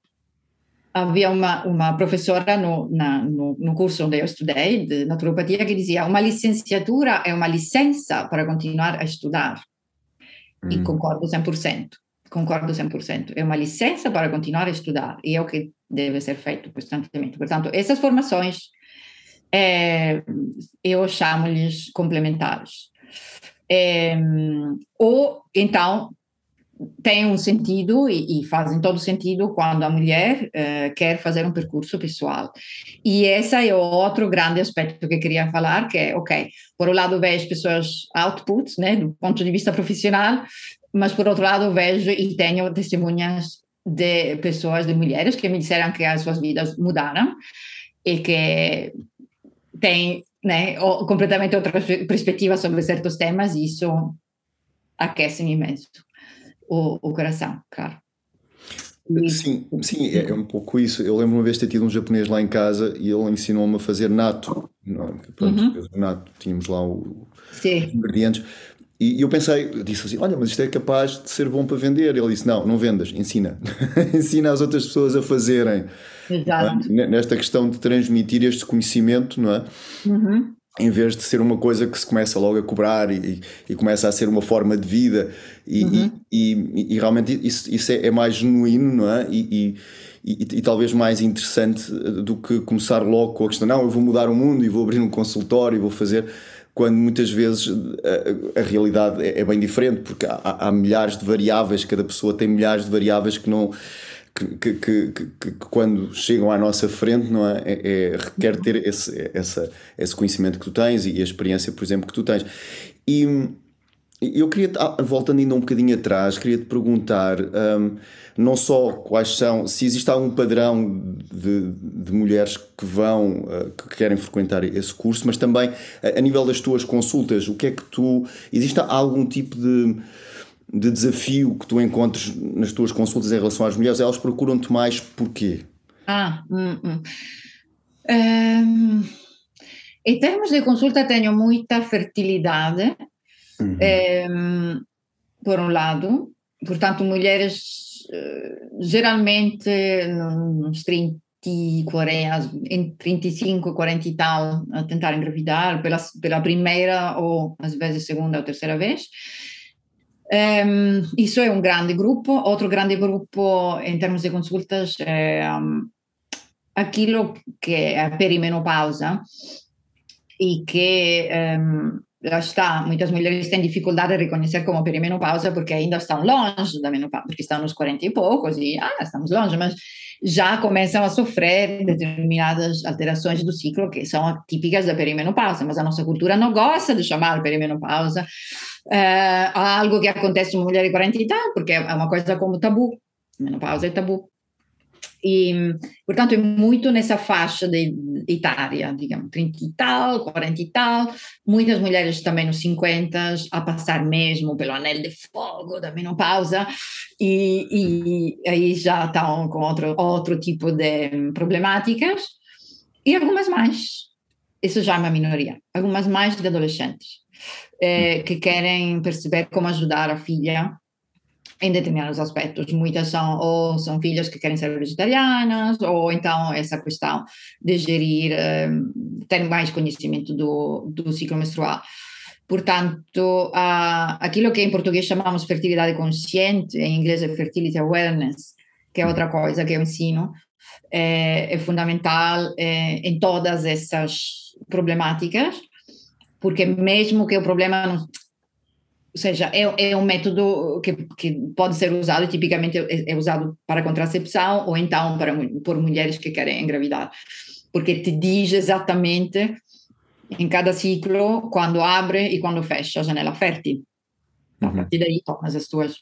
havia uma, uma professora no, na, no, no, curso onde eu estudei, de naturopatia, que dizia uma licenciatura é uma licença para continuar a estudar. Hum. E concordo 100%. Concordo 100%. É uma licença para continuar a estudar. E é o que deve ser feito constantemente. Portanto, essas formações é, eu chamo-lhes complementares. É, ou então tem um sentido e, e, fazem todo sentido quando a mulher uh, quer fazer um percurso pessoal. E esse é outro grande aspecto que eu queria falar, que é, ok, por um lado vejo pessoas output, né, do ponto de vista profissional, mas por outro lado vejo e tenho testemunhas de pessoas, de mulheres que me disseram que as suas vidas mudaram e que tem né, completamente outra perspectiva sobre certos temas e isso aquece imenso o, o coração, claro. Sim, sim, é, é, um pouco isso. Eu lembro uma vez de ter tido um japonês lá em casa e ele ensinou-me a fazer nato. Não, pronto, uhum. nato, tínhamos lá o, os ingredientes. E eu pensei, disse assim: Olha, mas isto é capaz de ser bom para vender. Ele disse: Não, não vendas, ensina. ensina as outras pessoas a fazerem. Exato. Nesta questão de transmitir este conhecimento, não é? Uhum. Em vez de ser uma coisa que se começa logo a cobrar e, e começa a ser uma forma de vida, e, uhum. e, e, realmente isso, isso é, é, mais genuíno, não é? E, e, talvez mais interessante do que começar logo com a questão: não, eu vou mudar o mundo e vou abrir um consultório e vou fazer quando muitas vezes a, a realidade é, é, bem diferente, porque há, há, milhares de variáveis, cada pessoa tem milhares de variáveis que não. Que, que, que, que quando chegam à nossa frente não é, é, é requer ter esse, essa, esse conhecimento que tu tens e a experiência por exemplo que tu tens e, Eu queria, voltando ainda um bocadinho atrás, queria te perguntar um, não só quais são, se existe algum padrão de, de mulheres que vão, uh, que querem frequentar esse curso, mas também a, a, nível das tuas consultas, o que é que tu. Existe algum tipo de, de desafio que tu encontres nas tuas consultas em relação às mulheres? Elas procuram-te mais porquê? Ah, hum, hum. Um, em termos de consulta, tenho muita fertilidade Uhum. É, por um lado, portanto, mulheres eh, geralmente uns 30 40, entre 35 e 40 e tal, a tentar engravidar pela, pela primeira ou às vezes segunda ou terceira vez. Um, isso é um grande grupo. Outro grande grupo em termos de consultas é um, aquilo que é a perimenopausa e que um, lá está, muitas mulheres têm dificuldade de reconhecer como perimenopausa porque ainda estão longe da menopausa, porque estão nos 40 e poucos e, ah, estamos longe, mas já começam a sofrer determinadas alterações do ciclo que são típicas da perimenopausa, mas a nossa cultura não gosta de chamar perimenopausa uh, algo que acontece com mulheres de 40 e tal, porque é uma coisa como tabu, menopausa é tabu. E, portanto, é muito nessa faixa de, de etária, digamos, 30 e tal, 40 e tal, muitas mulheres também nos 50 a passar mesmo pelo anel de fogo da menopausa, e, e aí já estão com outro, outro tipo de problemáticas, e algumas mais, isso já é uma minoria, algumas mais de adolescentes, eh, que querem perceber como ajudar a filha em determinados aspectos. Muitas são ou são filhas que querem ser vegetarianas, ou então essa questão de gerir, um, ter mais conhecimento do, do ciclo menstrual. Portanto, aquilo que em português chamamos fertilidade consciente, em inglês é fertility awareness, que é outra coisa que eu ensino, é, é fundamental é, em todas essas problemáticas, porque mesmo que o problema não, ou seja, é, é um método que, que pode ser usado e tipicamente é, é, usado para contracepção ou então para, por mulheres que querem engravidar, porque te diz exatamente em cada ciclo quando abre e quando fecha a janela fértil. Uhum. A partir daí tomas as tuas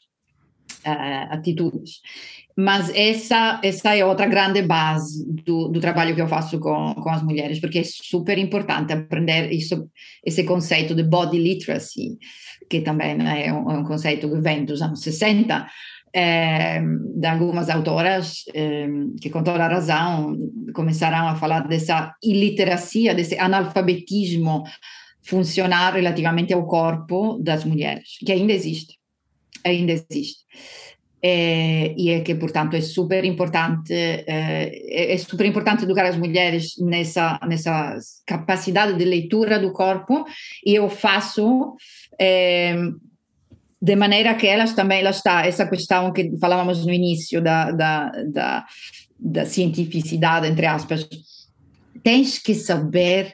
uh, atitudes. Mas essa, essa é outra grande base do, do trabalho que eu faço com, com as mulheres, porque é super importante aprender isso, esse conceito de body literacy, que também é um, é um conceito que vem dos anos 60, é, de algumas autoras é, que, com toda a razão, começaram a falar dessa iliteracia, desse analfabetismo funcionar relativamente ao corpo das mulheres, que ainda existe. Ainda existe. É, e é que, portanto, é super importante, é, é, super importante educar as mulheres nessa, nessa capacidade de leitura do corpo, e eu faço é, de maneira que elas também, lá está, essa questão que falávamos no início da, da, da, da cientificidade, entre aspas, tens que saber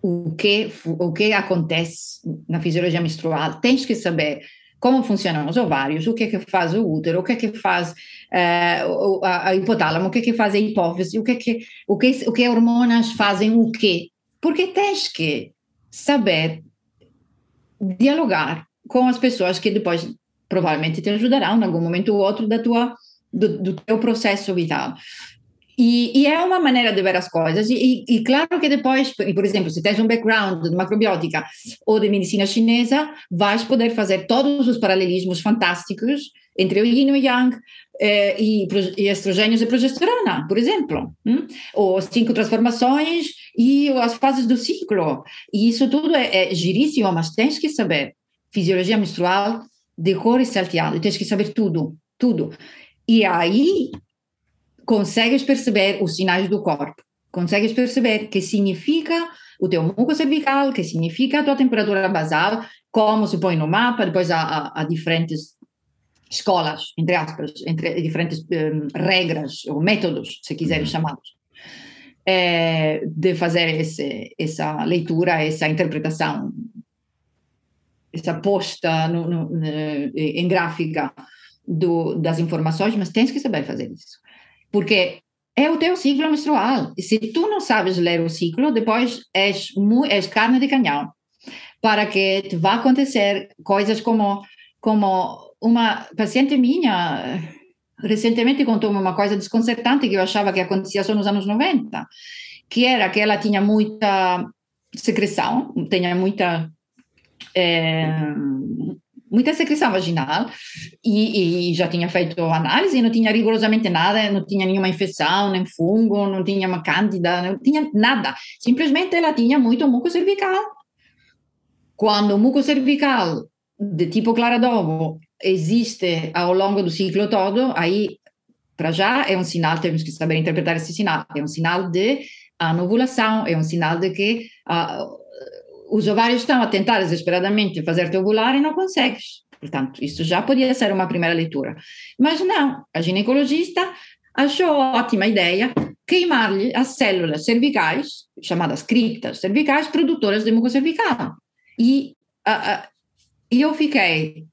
o que, o que acontece na fisiologia menstrual, tens que saber como funcionam? Os ovários, o que é que faz o útero, o que é que faz uh, a, a, hipotálamo, o que é que faz a hipófise, o que é que, o que, o que hormonas fazem? O quê. Porque tens que saber dialogar com as pessoas que depois provavelmente te ajudarão em algum momento ou outro da tua, do, do teu processo vital. E, e, é uma maneira de ver as coisas. E, e, claro que depois, por exemplo, se tens um background de macrobiótica ou de medicina chinesa, vais poder fazer todos os paralelismos fantásticos entre o yin e o yang eh, e, e estrogênios e progesterona, por exemplo. Hum? Ou as cinco transformações e as fases do ciclo. E isso tudo é, é giríssimo, mas tens que saber fisiologia menstrual de cor e salteado, tens que saber tudo, tudo. E aí consegues perceber os sinais do corpo, consegues perceber que significa o teu muco cervical, que significa a tua temperatura basal, como se põe no mapa, depois há, há, há diferentes escolas, entre aspas, entre diferentes um, regras ou métodos, se quiserem uhum. chamá-los, é, de fazer esse, essa leitura, essa interpretação, essa posta no, no, no, em gráfica do, das informações, mas tens que saber fazer isso porque é o teu ciclo menstrual. Se tu não sabes ler o ciclo, depois és, és carne de canhão. para que vá acontecer coisas como, como uma paciente minha recentemente contou-me uma coisa desconcertante que eu achava que acontecia só nos anos 90, que era que ela tinha muita secreção, tinha muita é, muita secreção vaginal e, e, já tinha feito análise não tinha rigorosamente nada, não tinha nenhuma infecção, nem fungo, não tinha uma cândida, não tinha nada. Simplesmente ela tinha muito muco cervical. Quando o muco cervical de tipo clara d'ovo existe ao longo do ciclo todo, aí para já é um sinal, temos que saber interpretar esse sinal, é um sinal de anovulação, é um sinal de que uh, os ovários estão a tentar desesperadamente fazer-te ovular e não consegues. Portanto, isso já podia ser uma primeira leitura. Mas não, a ginecologista achou ótima ideia queimar-lhe as células cervicais, chamadas criptas cervicais, produtoras de muco cervical. E uh, uh, eu fiquei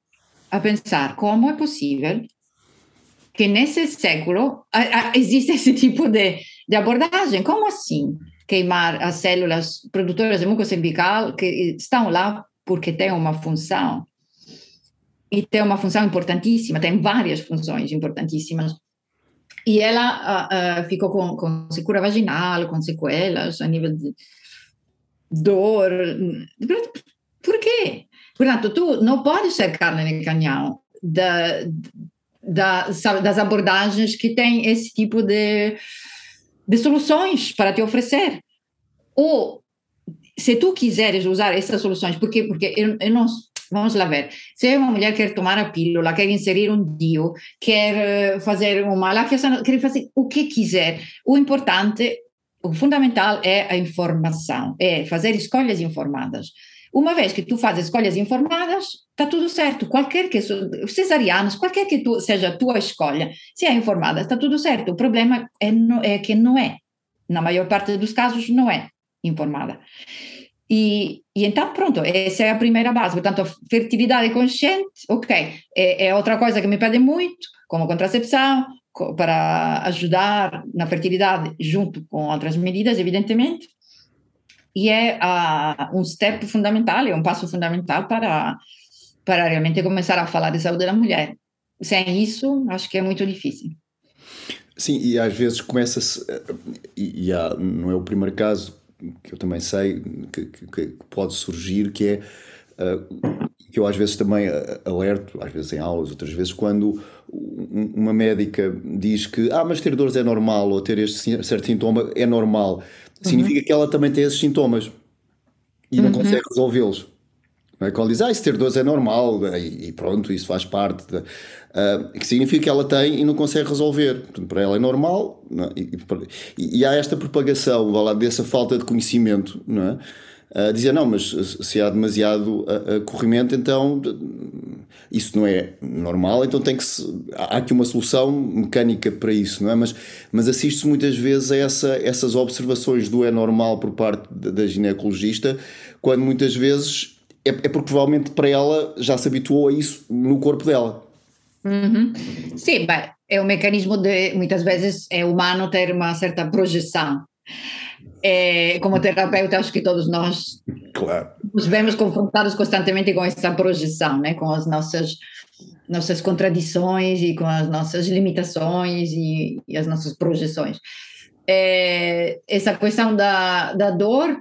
a pensar como é possível que nesse século uh, existe esse tipo de, de abordagem. Como assim? Queimar as células produtoras de muco cervical que estão lá porque tem uma função e tem uma função importantíssima, tem várias funções importantíssimas. E ela uh, ficou com, com secura vaginal, com sequelas a nível de dor. Por quê? Portanto, tu não podes ser carne de canhão da, da, das abordagens que têm esse tipo de de soluções para te oferecer. Ou, se tu quiseres usar essas soluções, porque, porque eu, eu não. Vamos lá ver. Se uma mulher quer tomar a pílula, quer inserir um DIU, quer eh, fazer uma laqueação, quer fazer o que quiser, o importante, o fundamental é a informação, é fazer escolhas informadas. Uma vez que tu fazes escolhas informadas, está tudo certo. Qualquer que cesarianas, qualquer que tu, seja a tua escolha, se é informada, está tudo certo. O problema é, é que não é. Na maior parte dos casos, não é informada. E, e, então, pronto, essa é a primeira base. Portanto, fertilidade consciente, ok, é, é outra coisa que me pede muito, como contracepção, para ajudar na fertilidade, junto com outras medidas, evidentemente e é uh, um step fundamental, é um passo fundamental para, para realmente começar a falar de saúde da mulher. Sem isso, acho que é muito difícil. Sim, e às vezes começa-se, e, e há, não é o primeiro caso que eu também sei que, que, que pode surgir, que é uh, que eu às vezes também alerto, às vezes em aulas, outras vezes, quando uma médica diz que ah, mas ter dores é normal, ou ter este certo sintoma é normal significa uhum. que ela também tem esses sintomas e não uhum. consegue resolvê-los. É? Quando diz, ah, isso ter dores é normal e, pronto, isso faz parte, de, uh, que significa que ela tem e não consegue resolver. Portanto, para ela é normal é? e, e, e, há esta propagação lá, dessa falta de conhecimento, não é? Uh, dizer, não, mas se há demasiado uh, corrimento, então isso não é normal, então tem que se, há aqui uma solução mecânica para isso, não é? Mas, mas assiste-se muitas vezes a essa, essas observações do é normal por parte da, ginecologista, quando muitas vezes é, é porque provavelmente para ela já se habituou a isso no corpo dela. Uhum. Sim, bem, é um mecanismo de muitas vezes é humano ter uma certa projeção. É, como terapeuta, acho que todos nós claro. nos vemos confrontados constantemente com essa projeção, né? com as nossas, nossas contradições e com as nossas limitações e, e as nossas projeções. É, essa questão da, da dor.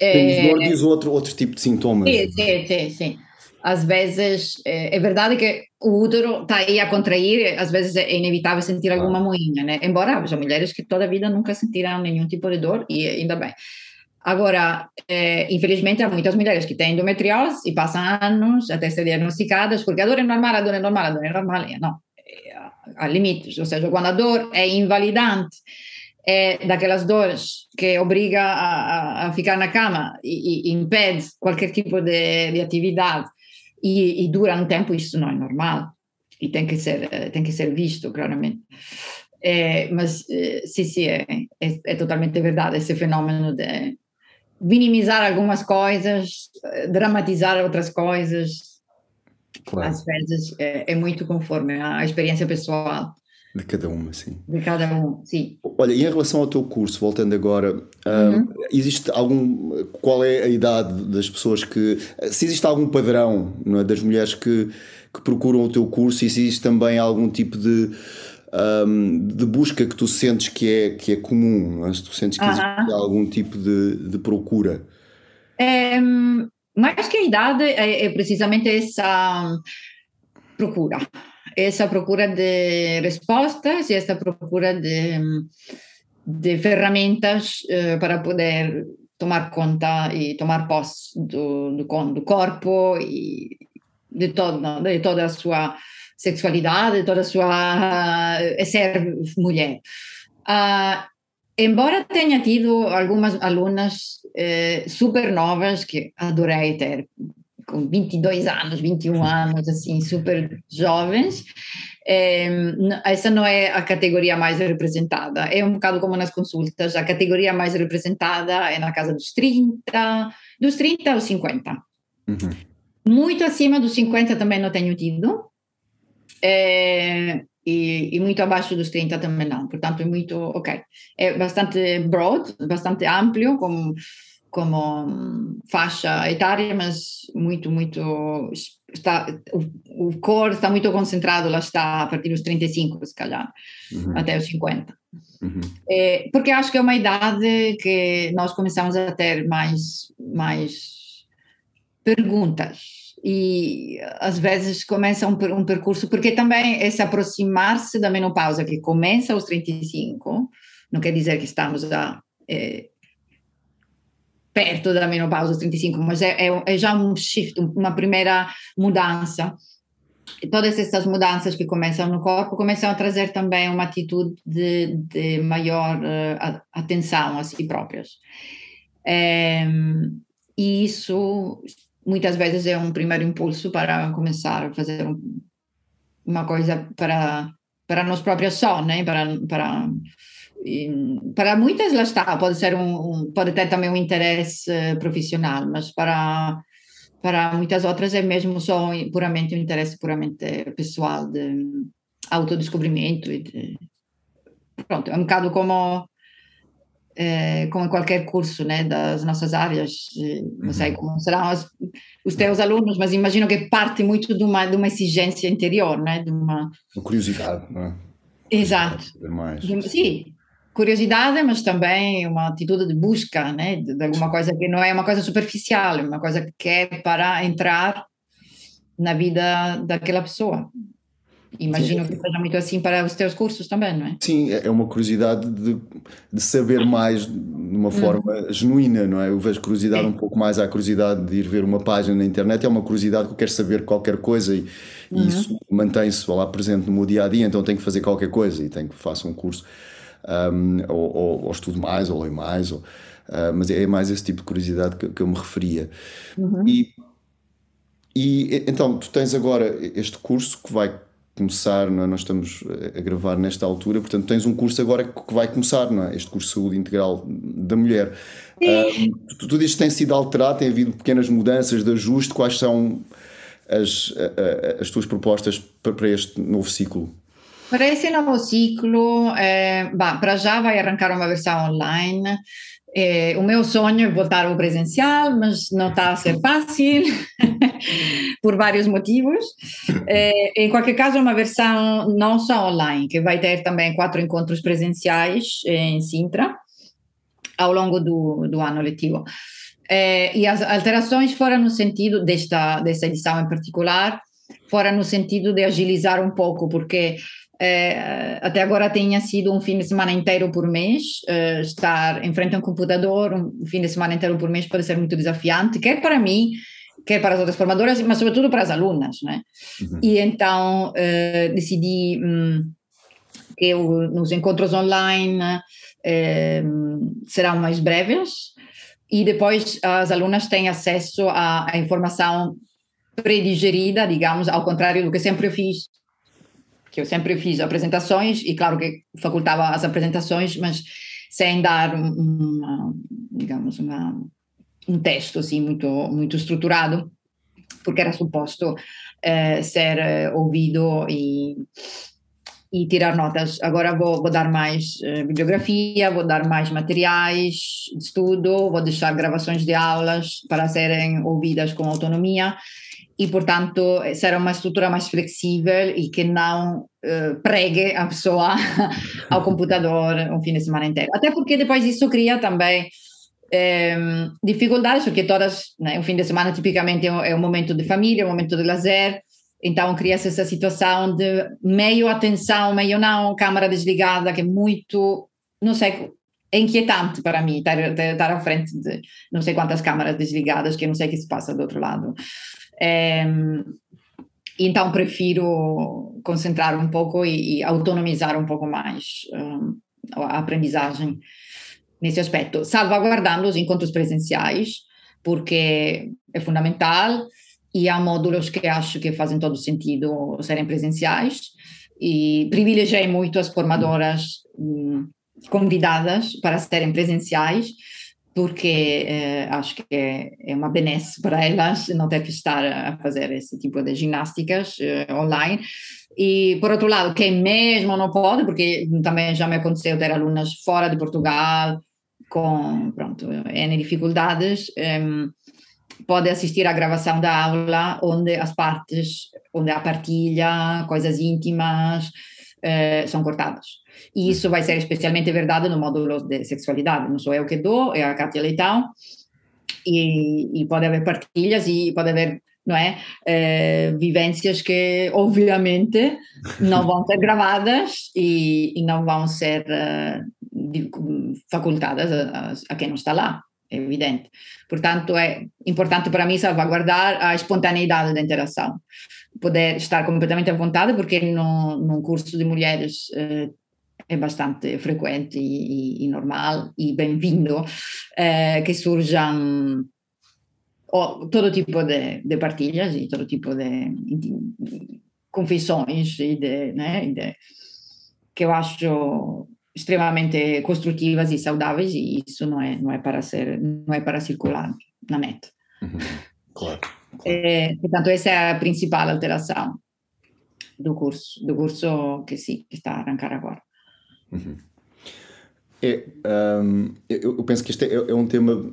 É, dor diz outro, outro tipo de sintomas. Sim, sim, sim. sim às vezes é, é, verdade que o útero está aí a contrair, às vezes é inevitável sentir alguma moinha, né? Embora haja mulheres que toda a vida nunca sentiram nenhum tipo de dor e ainda bem. Agora, é, infelizmente, há muitas mulheres que têm endometriose e passam anos até ser diagnosticadas, porque a dor é normal, a dor é normal, a dor é normal. Não, há limites, ou seja, quando a dor é invalidante, é daquelas dores que obriga a, a ficar na cama e, e impede qualquer tipo de, de atividade e, e dura um tempo, isso não é normal e tem que ser, tem que ser visto, claramente. É, mas, sim, sim, é, é, é, totalmente verdade esse fenômeno de minimizar algumas coisas, dramatizar outras coisas. Claro. Às vezes é, é muito conforme à experiência pessoal. De cada uma, sim. De cada um, sim. Olha, e em relação ao teu curso, voltando agora, uhum. uh, existe algum. Qual é a idade das pessoas que. Se existe algum padrão é, das mulheres que, que procuram o teu curso e se existe também algum tipo de. Um, de busca que tu sentes que é, que é comum, é? se tu sentes que existe algum tipo de, de procura? É, mais que a idade, é, é precisamente essa procura essa procura de respostas e essa procura de, de ferramentas uh, para poder tomar conta e tomar posse do, do, do corpo e de, todo, de toda a sua sexualidade, de toda a sua uh, ser mulher. Uh, embora tenha tido algumas alunas uh, super novas que adorei ter, com 22 anos, 21 anos, assim, super jovens. É, essa não é a categoria mais representada. É um bocado como nas consultas, a categoria mais representada é na casa dos 30, dos 30 aos 50. Uhum. Muito acima dos 50 também não tenho tido. É, e, e, muito abaixo dos 30 também não. Portanto, é muito, ok. É bastante broad, bastante amplo, como como faixa etária, mas muito, muito. Está, o, o core está muito concentrado, lá está, a partir dos 35, se calhar, uhum. até os 50. Uhum. É, porque acho que é uma idade que nós começamos a ter mais, mais perguntas. E às vezes começa um, um percurso, porque também é se aproximar-se da menopausa, que começa aos 35, não quer dizer que estamos a. É, perto da menopausa, 35, mas é, é, é já um shift, uma primeira mudança. E todas essas mudanças que começam no corpo começam a trazer também uma atitude de, de maior uh, atenção a si próprias. É, e isso muitas vezes é um primeiro impulso para começar a fazer um, uma coisa para para nós próprios só, né? Para para para muitas lá está pode ser um, pode ter também um interesse eh, profissional mas para para muitas outras é mesmo só puramente um interesse puramente pessoal de autodescobrimento e de, pronto é um bocado como é, como qualquer curso né das nossas áreas não sei uhum. como serão os, os teus alunos mas imagino que parte muito de uma de uma exigência interior né de uma, uma curiosidade não é? Exato. Sim, curiosidade, mas também uma atitude de busca, né, de, de, alguma coisa que não é uma coisa superficial, é uma coisa que é para entrar na vida daquela pessoa. Imagino Sim. que seja muito assim para os teus cursos também, não é? Sim, é, é uma curiosidade de, de saber mais de uma forma uhum. genuína, não é? Eu vejo curiosidade Sim. um pouco mais à curiosidade de ir ver uma página na internet, é uma curiosidade que eu quero saber qualquer coisa e, uhum. e isso mantém-se lá presente no meu dia a dia, então tenho que fazer qualquer coisa e tenho que fazer um curso um, ou, ou, ou, estudo mais, ou leio mais, ou, uh, mas é mais esse tipo de curiosidade que, que eu me referia. Uhum. E, e então, tu tens agora este curso que vai começar, não é? nós estamos a gravar nesta altura, portanto tens um curso agora que vai começar, não é? este curso de saúde integral da mulher. Uh, tu, tu dizes que tem sido alterado, tem havido pequenas mudanças de ajuste, quais são as, as tuas propostas para este novo ciclo? Para esse novo ciclo, eh, bah, para já vai arrancar uma versão online. Eh, o meu sonho é voltar ao presencial, mas não está a ser fácil, por vários motivos. Eh, em qualquer caso, é uma versão não só online, que vai ter também quatro encontros presenciais em Sintra, ao longo do, do ano letivo. Eh, e as alterações foram no sentido, desta, desta edição em particular, foram no sentido de agilizar um pouco, porque é, até agora tinha sido um fim de semana inteiro por mês, uh, estar em frente a um computador um fim de semana inteiro por mês pode ser muito desafiante, quer para mim, quer para as outras formadoras, mas sobretudo para as alunas, né? Uhum. E então uh, decidi um, que eu, nos encontros online serão mais breves e depois as alunas têm acesso à, à informação predigerida, digamos, ao contrário do que sempre eu fiz que eu sempre fiz apresentações e claro que facultava as apresentações, mas sem dar uma, digamos, uma, um texto assim muito muito estruturado, porque era suposto eh, ser ouvido e e tirar notas. Agora vou, vou dar mais uh, bibliografia, vou dar mais materiais de estudo, vou deixar gravações de aulas para serem ouvidas com autonomia e, portanto, será uma estrutura mais flexível e que não uh, pregue a pessoa ao computador um fim de semana inteiro. Até porque depois isso cria também eh, dificuldades, porque todas, né, um fim de semana tipicamente é um momento de família, um momento de lazer, então cria-se essa situação de meio atenção, meio não, câmara desligada, que é muito, não sei, é inquietante para mim estar, estar à frente de não sei quantas câmaras desligadas, que eu não sei o que se passa do outro lado. É, então prefiro concentrar um pouco e, e autonomizar um pouco mais um, a aprendizagem nesse aspecto, salvaguardando os encontros presenciais, porque é fundamental e há módulos que acho que fazem todo sentido serem presenciais e privilegiei muito as formadoras hum, convidadas para serem presenciais porque eh, acho que é, é, uma benesse para elas não ter que estar a fazer esse tipo de ginásticas eh, online. E, por outro lado, quem mesmo não pode, porque também já me aconteceu ter alunas fora de Portugal com, pronto, N dificuldades, um, pode assistir à gravação da aula, onde as partes, onde a partilha, coisas íntimas, eh, são cortadas. E isso vai ser especialmente verdade no módulo de sexualidade. Não sou eu que dou, é a Kátia Leitão. E, e pode haver partilhas e pode haver não é? Eh, vivências que, obviamente, não vão ser gravadas e, e não vão ser uh, facultadas a, a, quem não está lá é evidente. Portanto, é importante para mim salvaguardar a espontaneidade da interação. Poder estar completamente à vontade, porque no, num curso de mulheres eh, é bastante frequente e, e normal e bem-vindo eh, que surjam oh, todo tipo de, de, partilhas e todo tipo de, de confissões e de, né, de, que eu acho extremamente construtivas e saudáveis e isso não é não é para ser não é para circular na net. Uhum. Claro. claro. É, portanto essa é a principal alteração do curso do curso que sim que está a arrancar agora. Uhum. É, um, eu, eu, penso que este é, é, um tema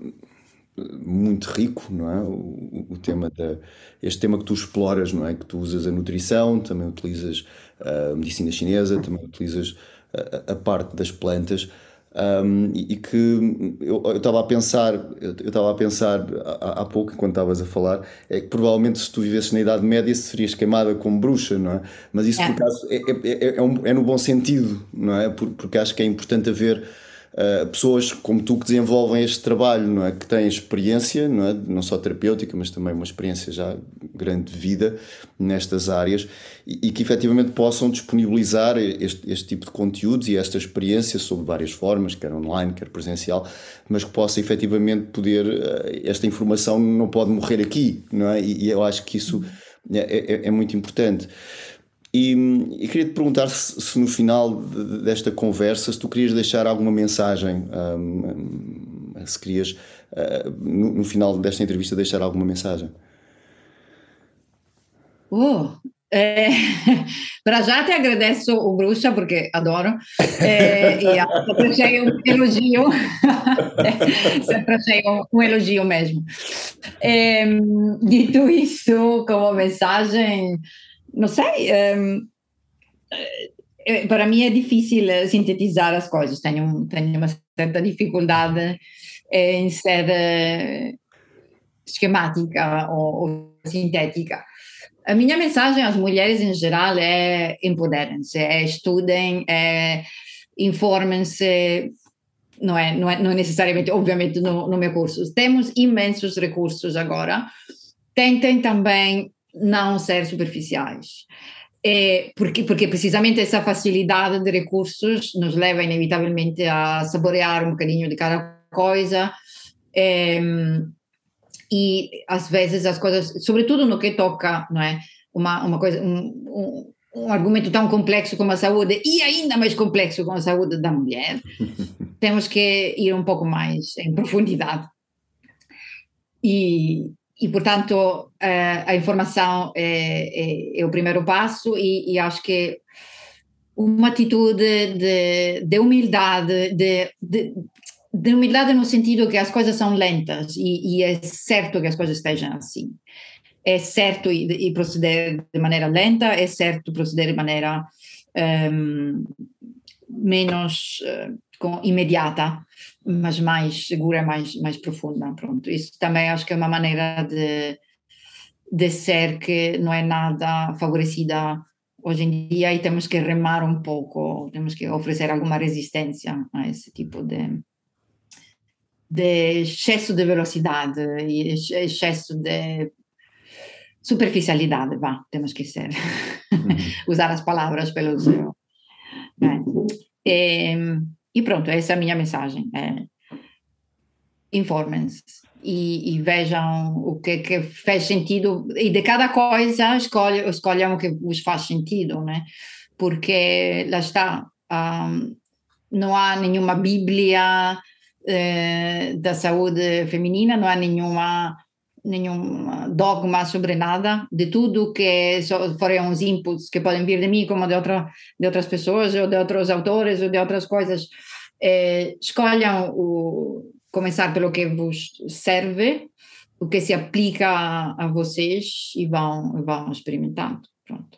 muito rico, não é? O, o, tema da este tema que tu exploras, não é? Que tu usas a nutrição, também utilizas a medicina chinesa, também utilizas a, a parte das plantas. Um, e, e, que eu estava a pensar, eu estava a pensar há, há, pouco, enquanto estavas a falar, é que provavelmente se tu vivesses na Idade Média serias queimada como bruxa, não é? Mas isso, é. por acaso, é, é, é, é, um, é no bom sentido, não é? Porque acho que é importante haver uh, pessoas como tu que desenvolvem este trabalho, não é? Que têm experiência, não é? Não só terapêutica, mas também uma experiência já grande de vida nestas áreas e, e que efetivamente possam disponibilizar este, este tipo de conteúdos e esta experiência sob várias formas, quer online, quer presencial, mas que possa efetivamente poder, uh, esta informação não pode morrer aqui, não é? E, e eu acho que isso é, é, é muito importante. E, e queria te perguntar se, se, no final desta conversa, se tu querias deixar alguma mensagem, um, se querias, uh, no, no, final desta entrevista, deixar alguma mensagem. Oh, é, para já te agradeço o Bruxa, porque adoro, é, e sempre achei um elogio, sempre achei um, um elogio mesmo. É, dito isso, como mensagem, não sei, um, eh, para mim é difícil sintetizar as coisas, tenho, tenho uma certa dificuldade em ser eh, esquemática ou, ou sintética. A minha mensagem às mulheres em geral é empoderem-se, é estudem, é informem-se, não é, não é, não é necessariamente, obviamente, no, no meu curso. Temos imensos recursos agora. Tentem também não ser superficiais. É, porque, porque precisamente essa facilidade de recursos nos leva inevitavelmente a saborear um bocadinho de cada coisa. É, e às vezes as coisas, sobretudo no que toca, não é, uma, uma coisa, um, um, um argumento tão complexo como a saúde e ainda mais complexo como a saúde da mulher, temos que ir um pouco mais em profundidade. E, e, portanto, a, a informação é, é, é, o primeiro passo, e, e, acho que uma atitude de, de humildade, de, de, de, humildade no sentido que as coisas são lentas e, e, é certo que as coisas estejam assim. É certo e, proceder de maneira lenta, é certo proceder de maneira um, menos uh, com, imediata, mas mais segura, mais, mais profunda. Pronto, isso também acho que é uma maneira de, de ser que não é nada favorecida hoje em dia e temos que remar um pouco, temos que oferecer alguma resistência a esse tipo de, de excesso de velocidade e excesso de superficialidade, vá, temos que ser, uhum. usar as palavras pelo seu. É. E, e, pronto, essa é a minha mensagem. É, Informem-se e, e, vejam o que, que faz sentido e de cada coisa escolhe, escolham o que vos faz sentido, né? Porque lá está, um, não há nenhuma Bíblia eh, da saúde feminina, não há nenhuma nenhum dogma sobre nada, de tudo que forem uns inputs que podem vir de mim como de, outra, de outras pessoas ou de outros autores ou de outras coisas. Eh, escolham o, começar pelo que vos serve, o que se aplica a, a vocês e vão, vão experimentando. Pronto.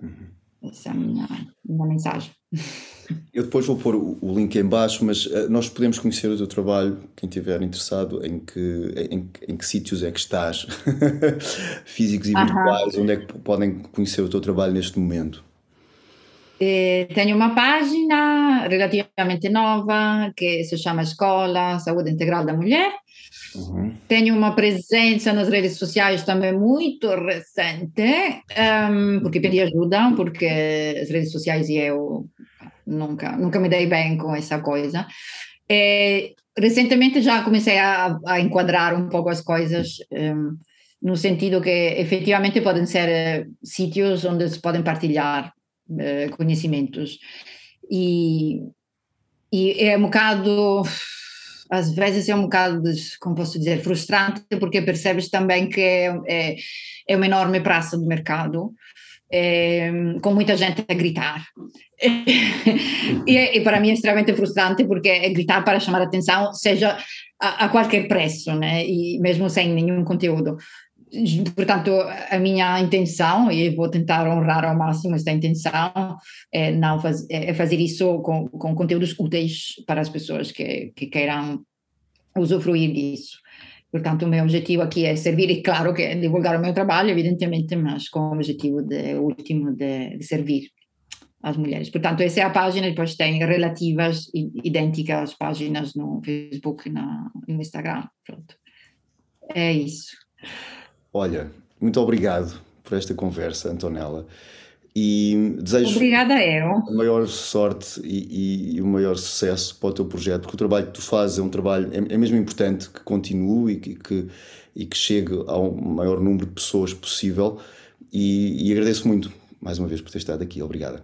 Uhum. Essa é a minha, minha mensagem. Eu depois vou pôr o, o link em baixo, mas uh, nós podemos conhecer o teu trabalho, quem estiver interessado, em que, em, em que sítios é que estás, físicos e virtuais, onde é que podem conhecer o teu trabalho neste momento? Eh, tenho uma página relativamente nova que se chama Escola Saúde Integral da Mulher. Uhum. Tenho uma presença nas redes sociais também muito recente, um, porque pedi ajuda, porque as redes sociais e eu nunca, nunca me dei bem com essa coisa. E, recentemente já comecei a, a, enquadrar um pouco as coisas, um, no sentido que efetivamente podem ser uh, sítios onde se podem partilhar uh, conhecimentos. E, e é um bocado, às vezes é um bocado, como posso dizer, frustrante, porque percebes também que é, é, é uma enorme praça de mercado. É, com muita gente a gritar. e, e, para mim é extremamente frustrante porque é gritar para chamar a atenção, seja a, a qualquer preço, né? e mesmo sem nenhum conteúdo. Portanto, a minha intenção, e vou tentar honrar ao máximo esta intenção, é, não faz, é fazer isso com, com conteúdos úteis para as pessoas que, que queiram usufruir disso. Portanto, o meu objetivo aqui é servir, e claro que é divulgar o meu trabalho, evidentemente, mas com o objetivo de, último de, de servir as mulheres. Portanto, essa é a página, depois tem relativas, idênticas páginas no Facebook e no Instagram. Pronto. É isso. Olha, muito obrigado por esta conversa, Antonella. E desejo Obrigada, eu. a maior sorte e, e, e, o maior sucesso para o teu projeto, porque o trabalho que tu fazes é um trabalho, é, é mesmo importante que continue e que, que, e que chegue ao maior número de pessoas possível. E, e agradeço muito, mais uma vez, por ter estado aqui. Obrigada.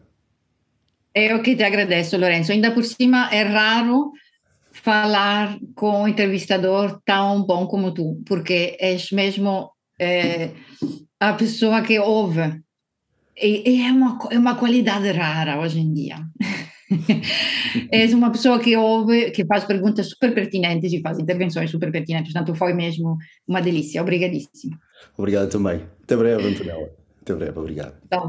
Eu que te agradeço, Lourenço. Ainda por cima, é raro falar com um entrevistador tão bom como tu, porque és mesmo é, a pessoa que ouve. E, e, é, uma, é uma qualidade rara hoje em dia. é uma pessoa que ouve, que faz perguntas super pertinentes e faz intervenções super pertinentes. Portanto, foi mesmo uma delícia. Obrigadíssimo. Obrigado também. Até breve, Antonella. Até breve, obrigado. Então,